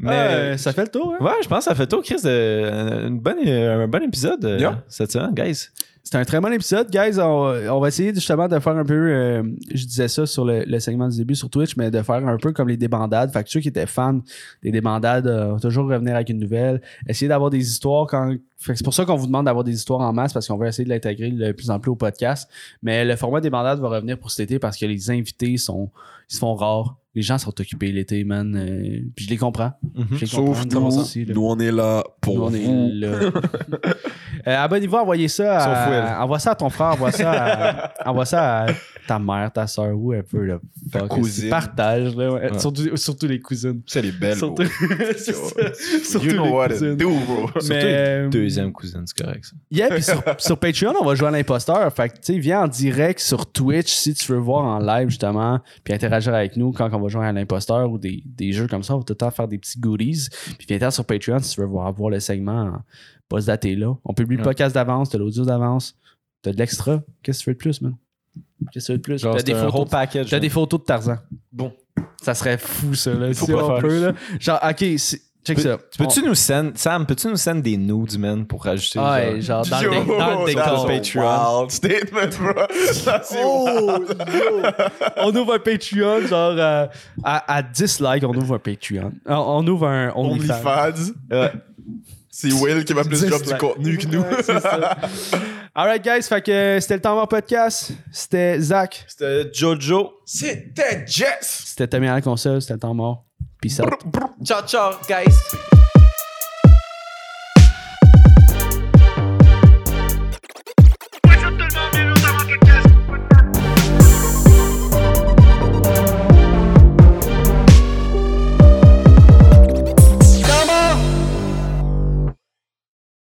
Mais Euh, ça fait le tour, hein? ouais, je pense que ça fait tour, Chris, de, une bonne, un bon épisode euh, Yeah. cette semaine, guys. C'était un très bon épisode, guys. On, on va essayer justement de faire un peu, euh, je disais ça sur le, le segment du début sur Twitch, mais de faire un peu comme les débandades. Fait que ceux qui étaient fans des débandades euh, vont toujours revenir avec une nouvelle. Essayer d'avoir des histoires quand. C'est pour ça qu'on vous demande d'avoir des histoires en masse parce qu'on va essayer de l'intégrer de plus en plus au podcast. Mais le format des bandades va revenir pour cet été parce que les invités sont, ils se font rares. Les gens sont occupés l'été, man. euh, puis je les comprends. Je les comprends. Sauf nous, aussi, nous on est là pour Nous, on vous. est là. Euh, abonnez-vous, envoyez ça à, envoie ça à ton frère, envoie ça à, envoie ça à ta mère, ta soeur, ou un peu, là. Fuck, cousine. Partage, là, ouais. Ouais. Surtout, surtout les cousines. C'est les belles. Surtout. Surtout You know les what cousines. it do, bro. Mais, euh, Deuxième cousine, c'est correct, ça. Yeah, puis sur, sur Patreon, on va jouer à l'imposteur. Fait que, tu sais, viens en direct sur Twitch si tu veux voir en live, justement, puis interagir avec nous quand on va jouer à l'imposteur ou des, des jeux comme ça. On va tout le temps faire des petits goodies. Puis viens sur Patreon si tu veux voir, voir le segment pas se dater là. On publie le podcast d'avance, t'as l'audio d'avance, t'as de l'extra? Qu'est-ce que tu veux de plus, man? Qu'est-ce que de plus? Genre, T'as des, un whole photos, package. t'as des photos de Tarzan. Bon. Ça serait fou, ça, là. Faut si pas on faire. peut, là. Genre, OK, c'est- check Peux- ça. Peux-tu nous send, Sam, peux-tu nous send des nudes, man, pour rajouter On- Ouais, genre, dans le, dé- dans le décor. Patreon. Wild statement, bro. Ça, c'est Oh, on ouvre un Patreon, genre euh, à, à 10 likes, on ouvre un Patreon. On, on ouvre un OnlyFans. OnlyFans. Ouais. C'est Will qui va plus 10 drop du contenu que nous. Ouais, c'est ça. Alright, guys, fait que c'était le temps mort podcast. C'était Zach. C'était Jojo. C'était Jess. C'était Tommy à la console. C'était le temps mort. Peace out. Ciao, ciao, guys.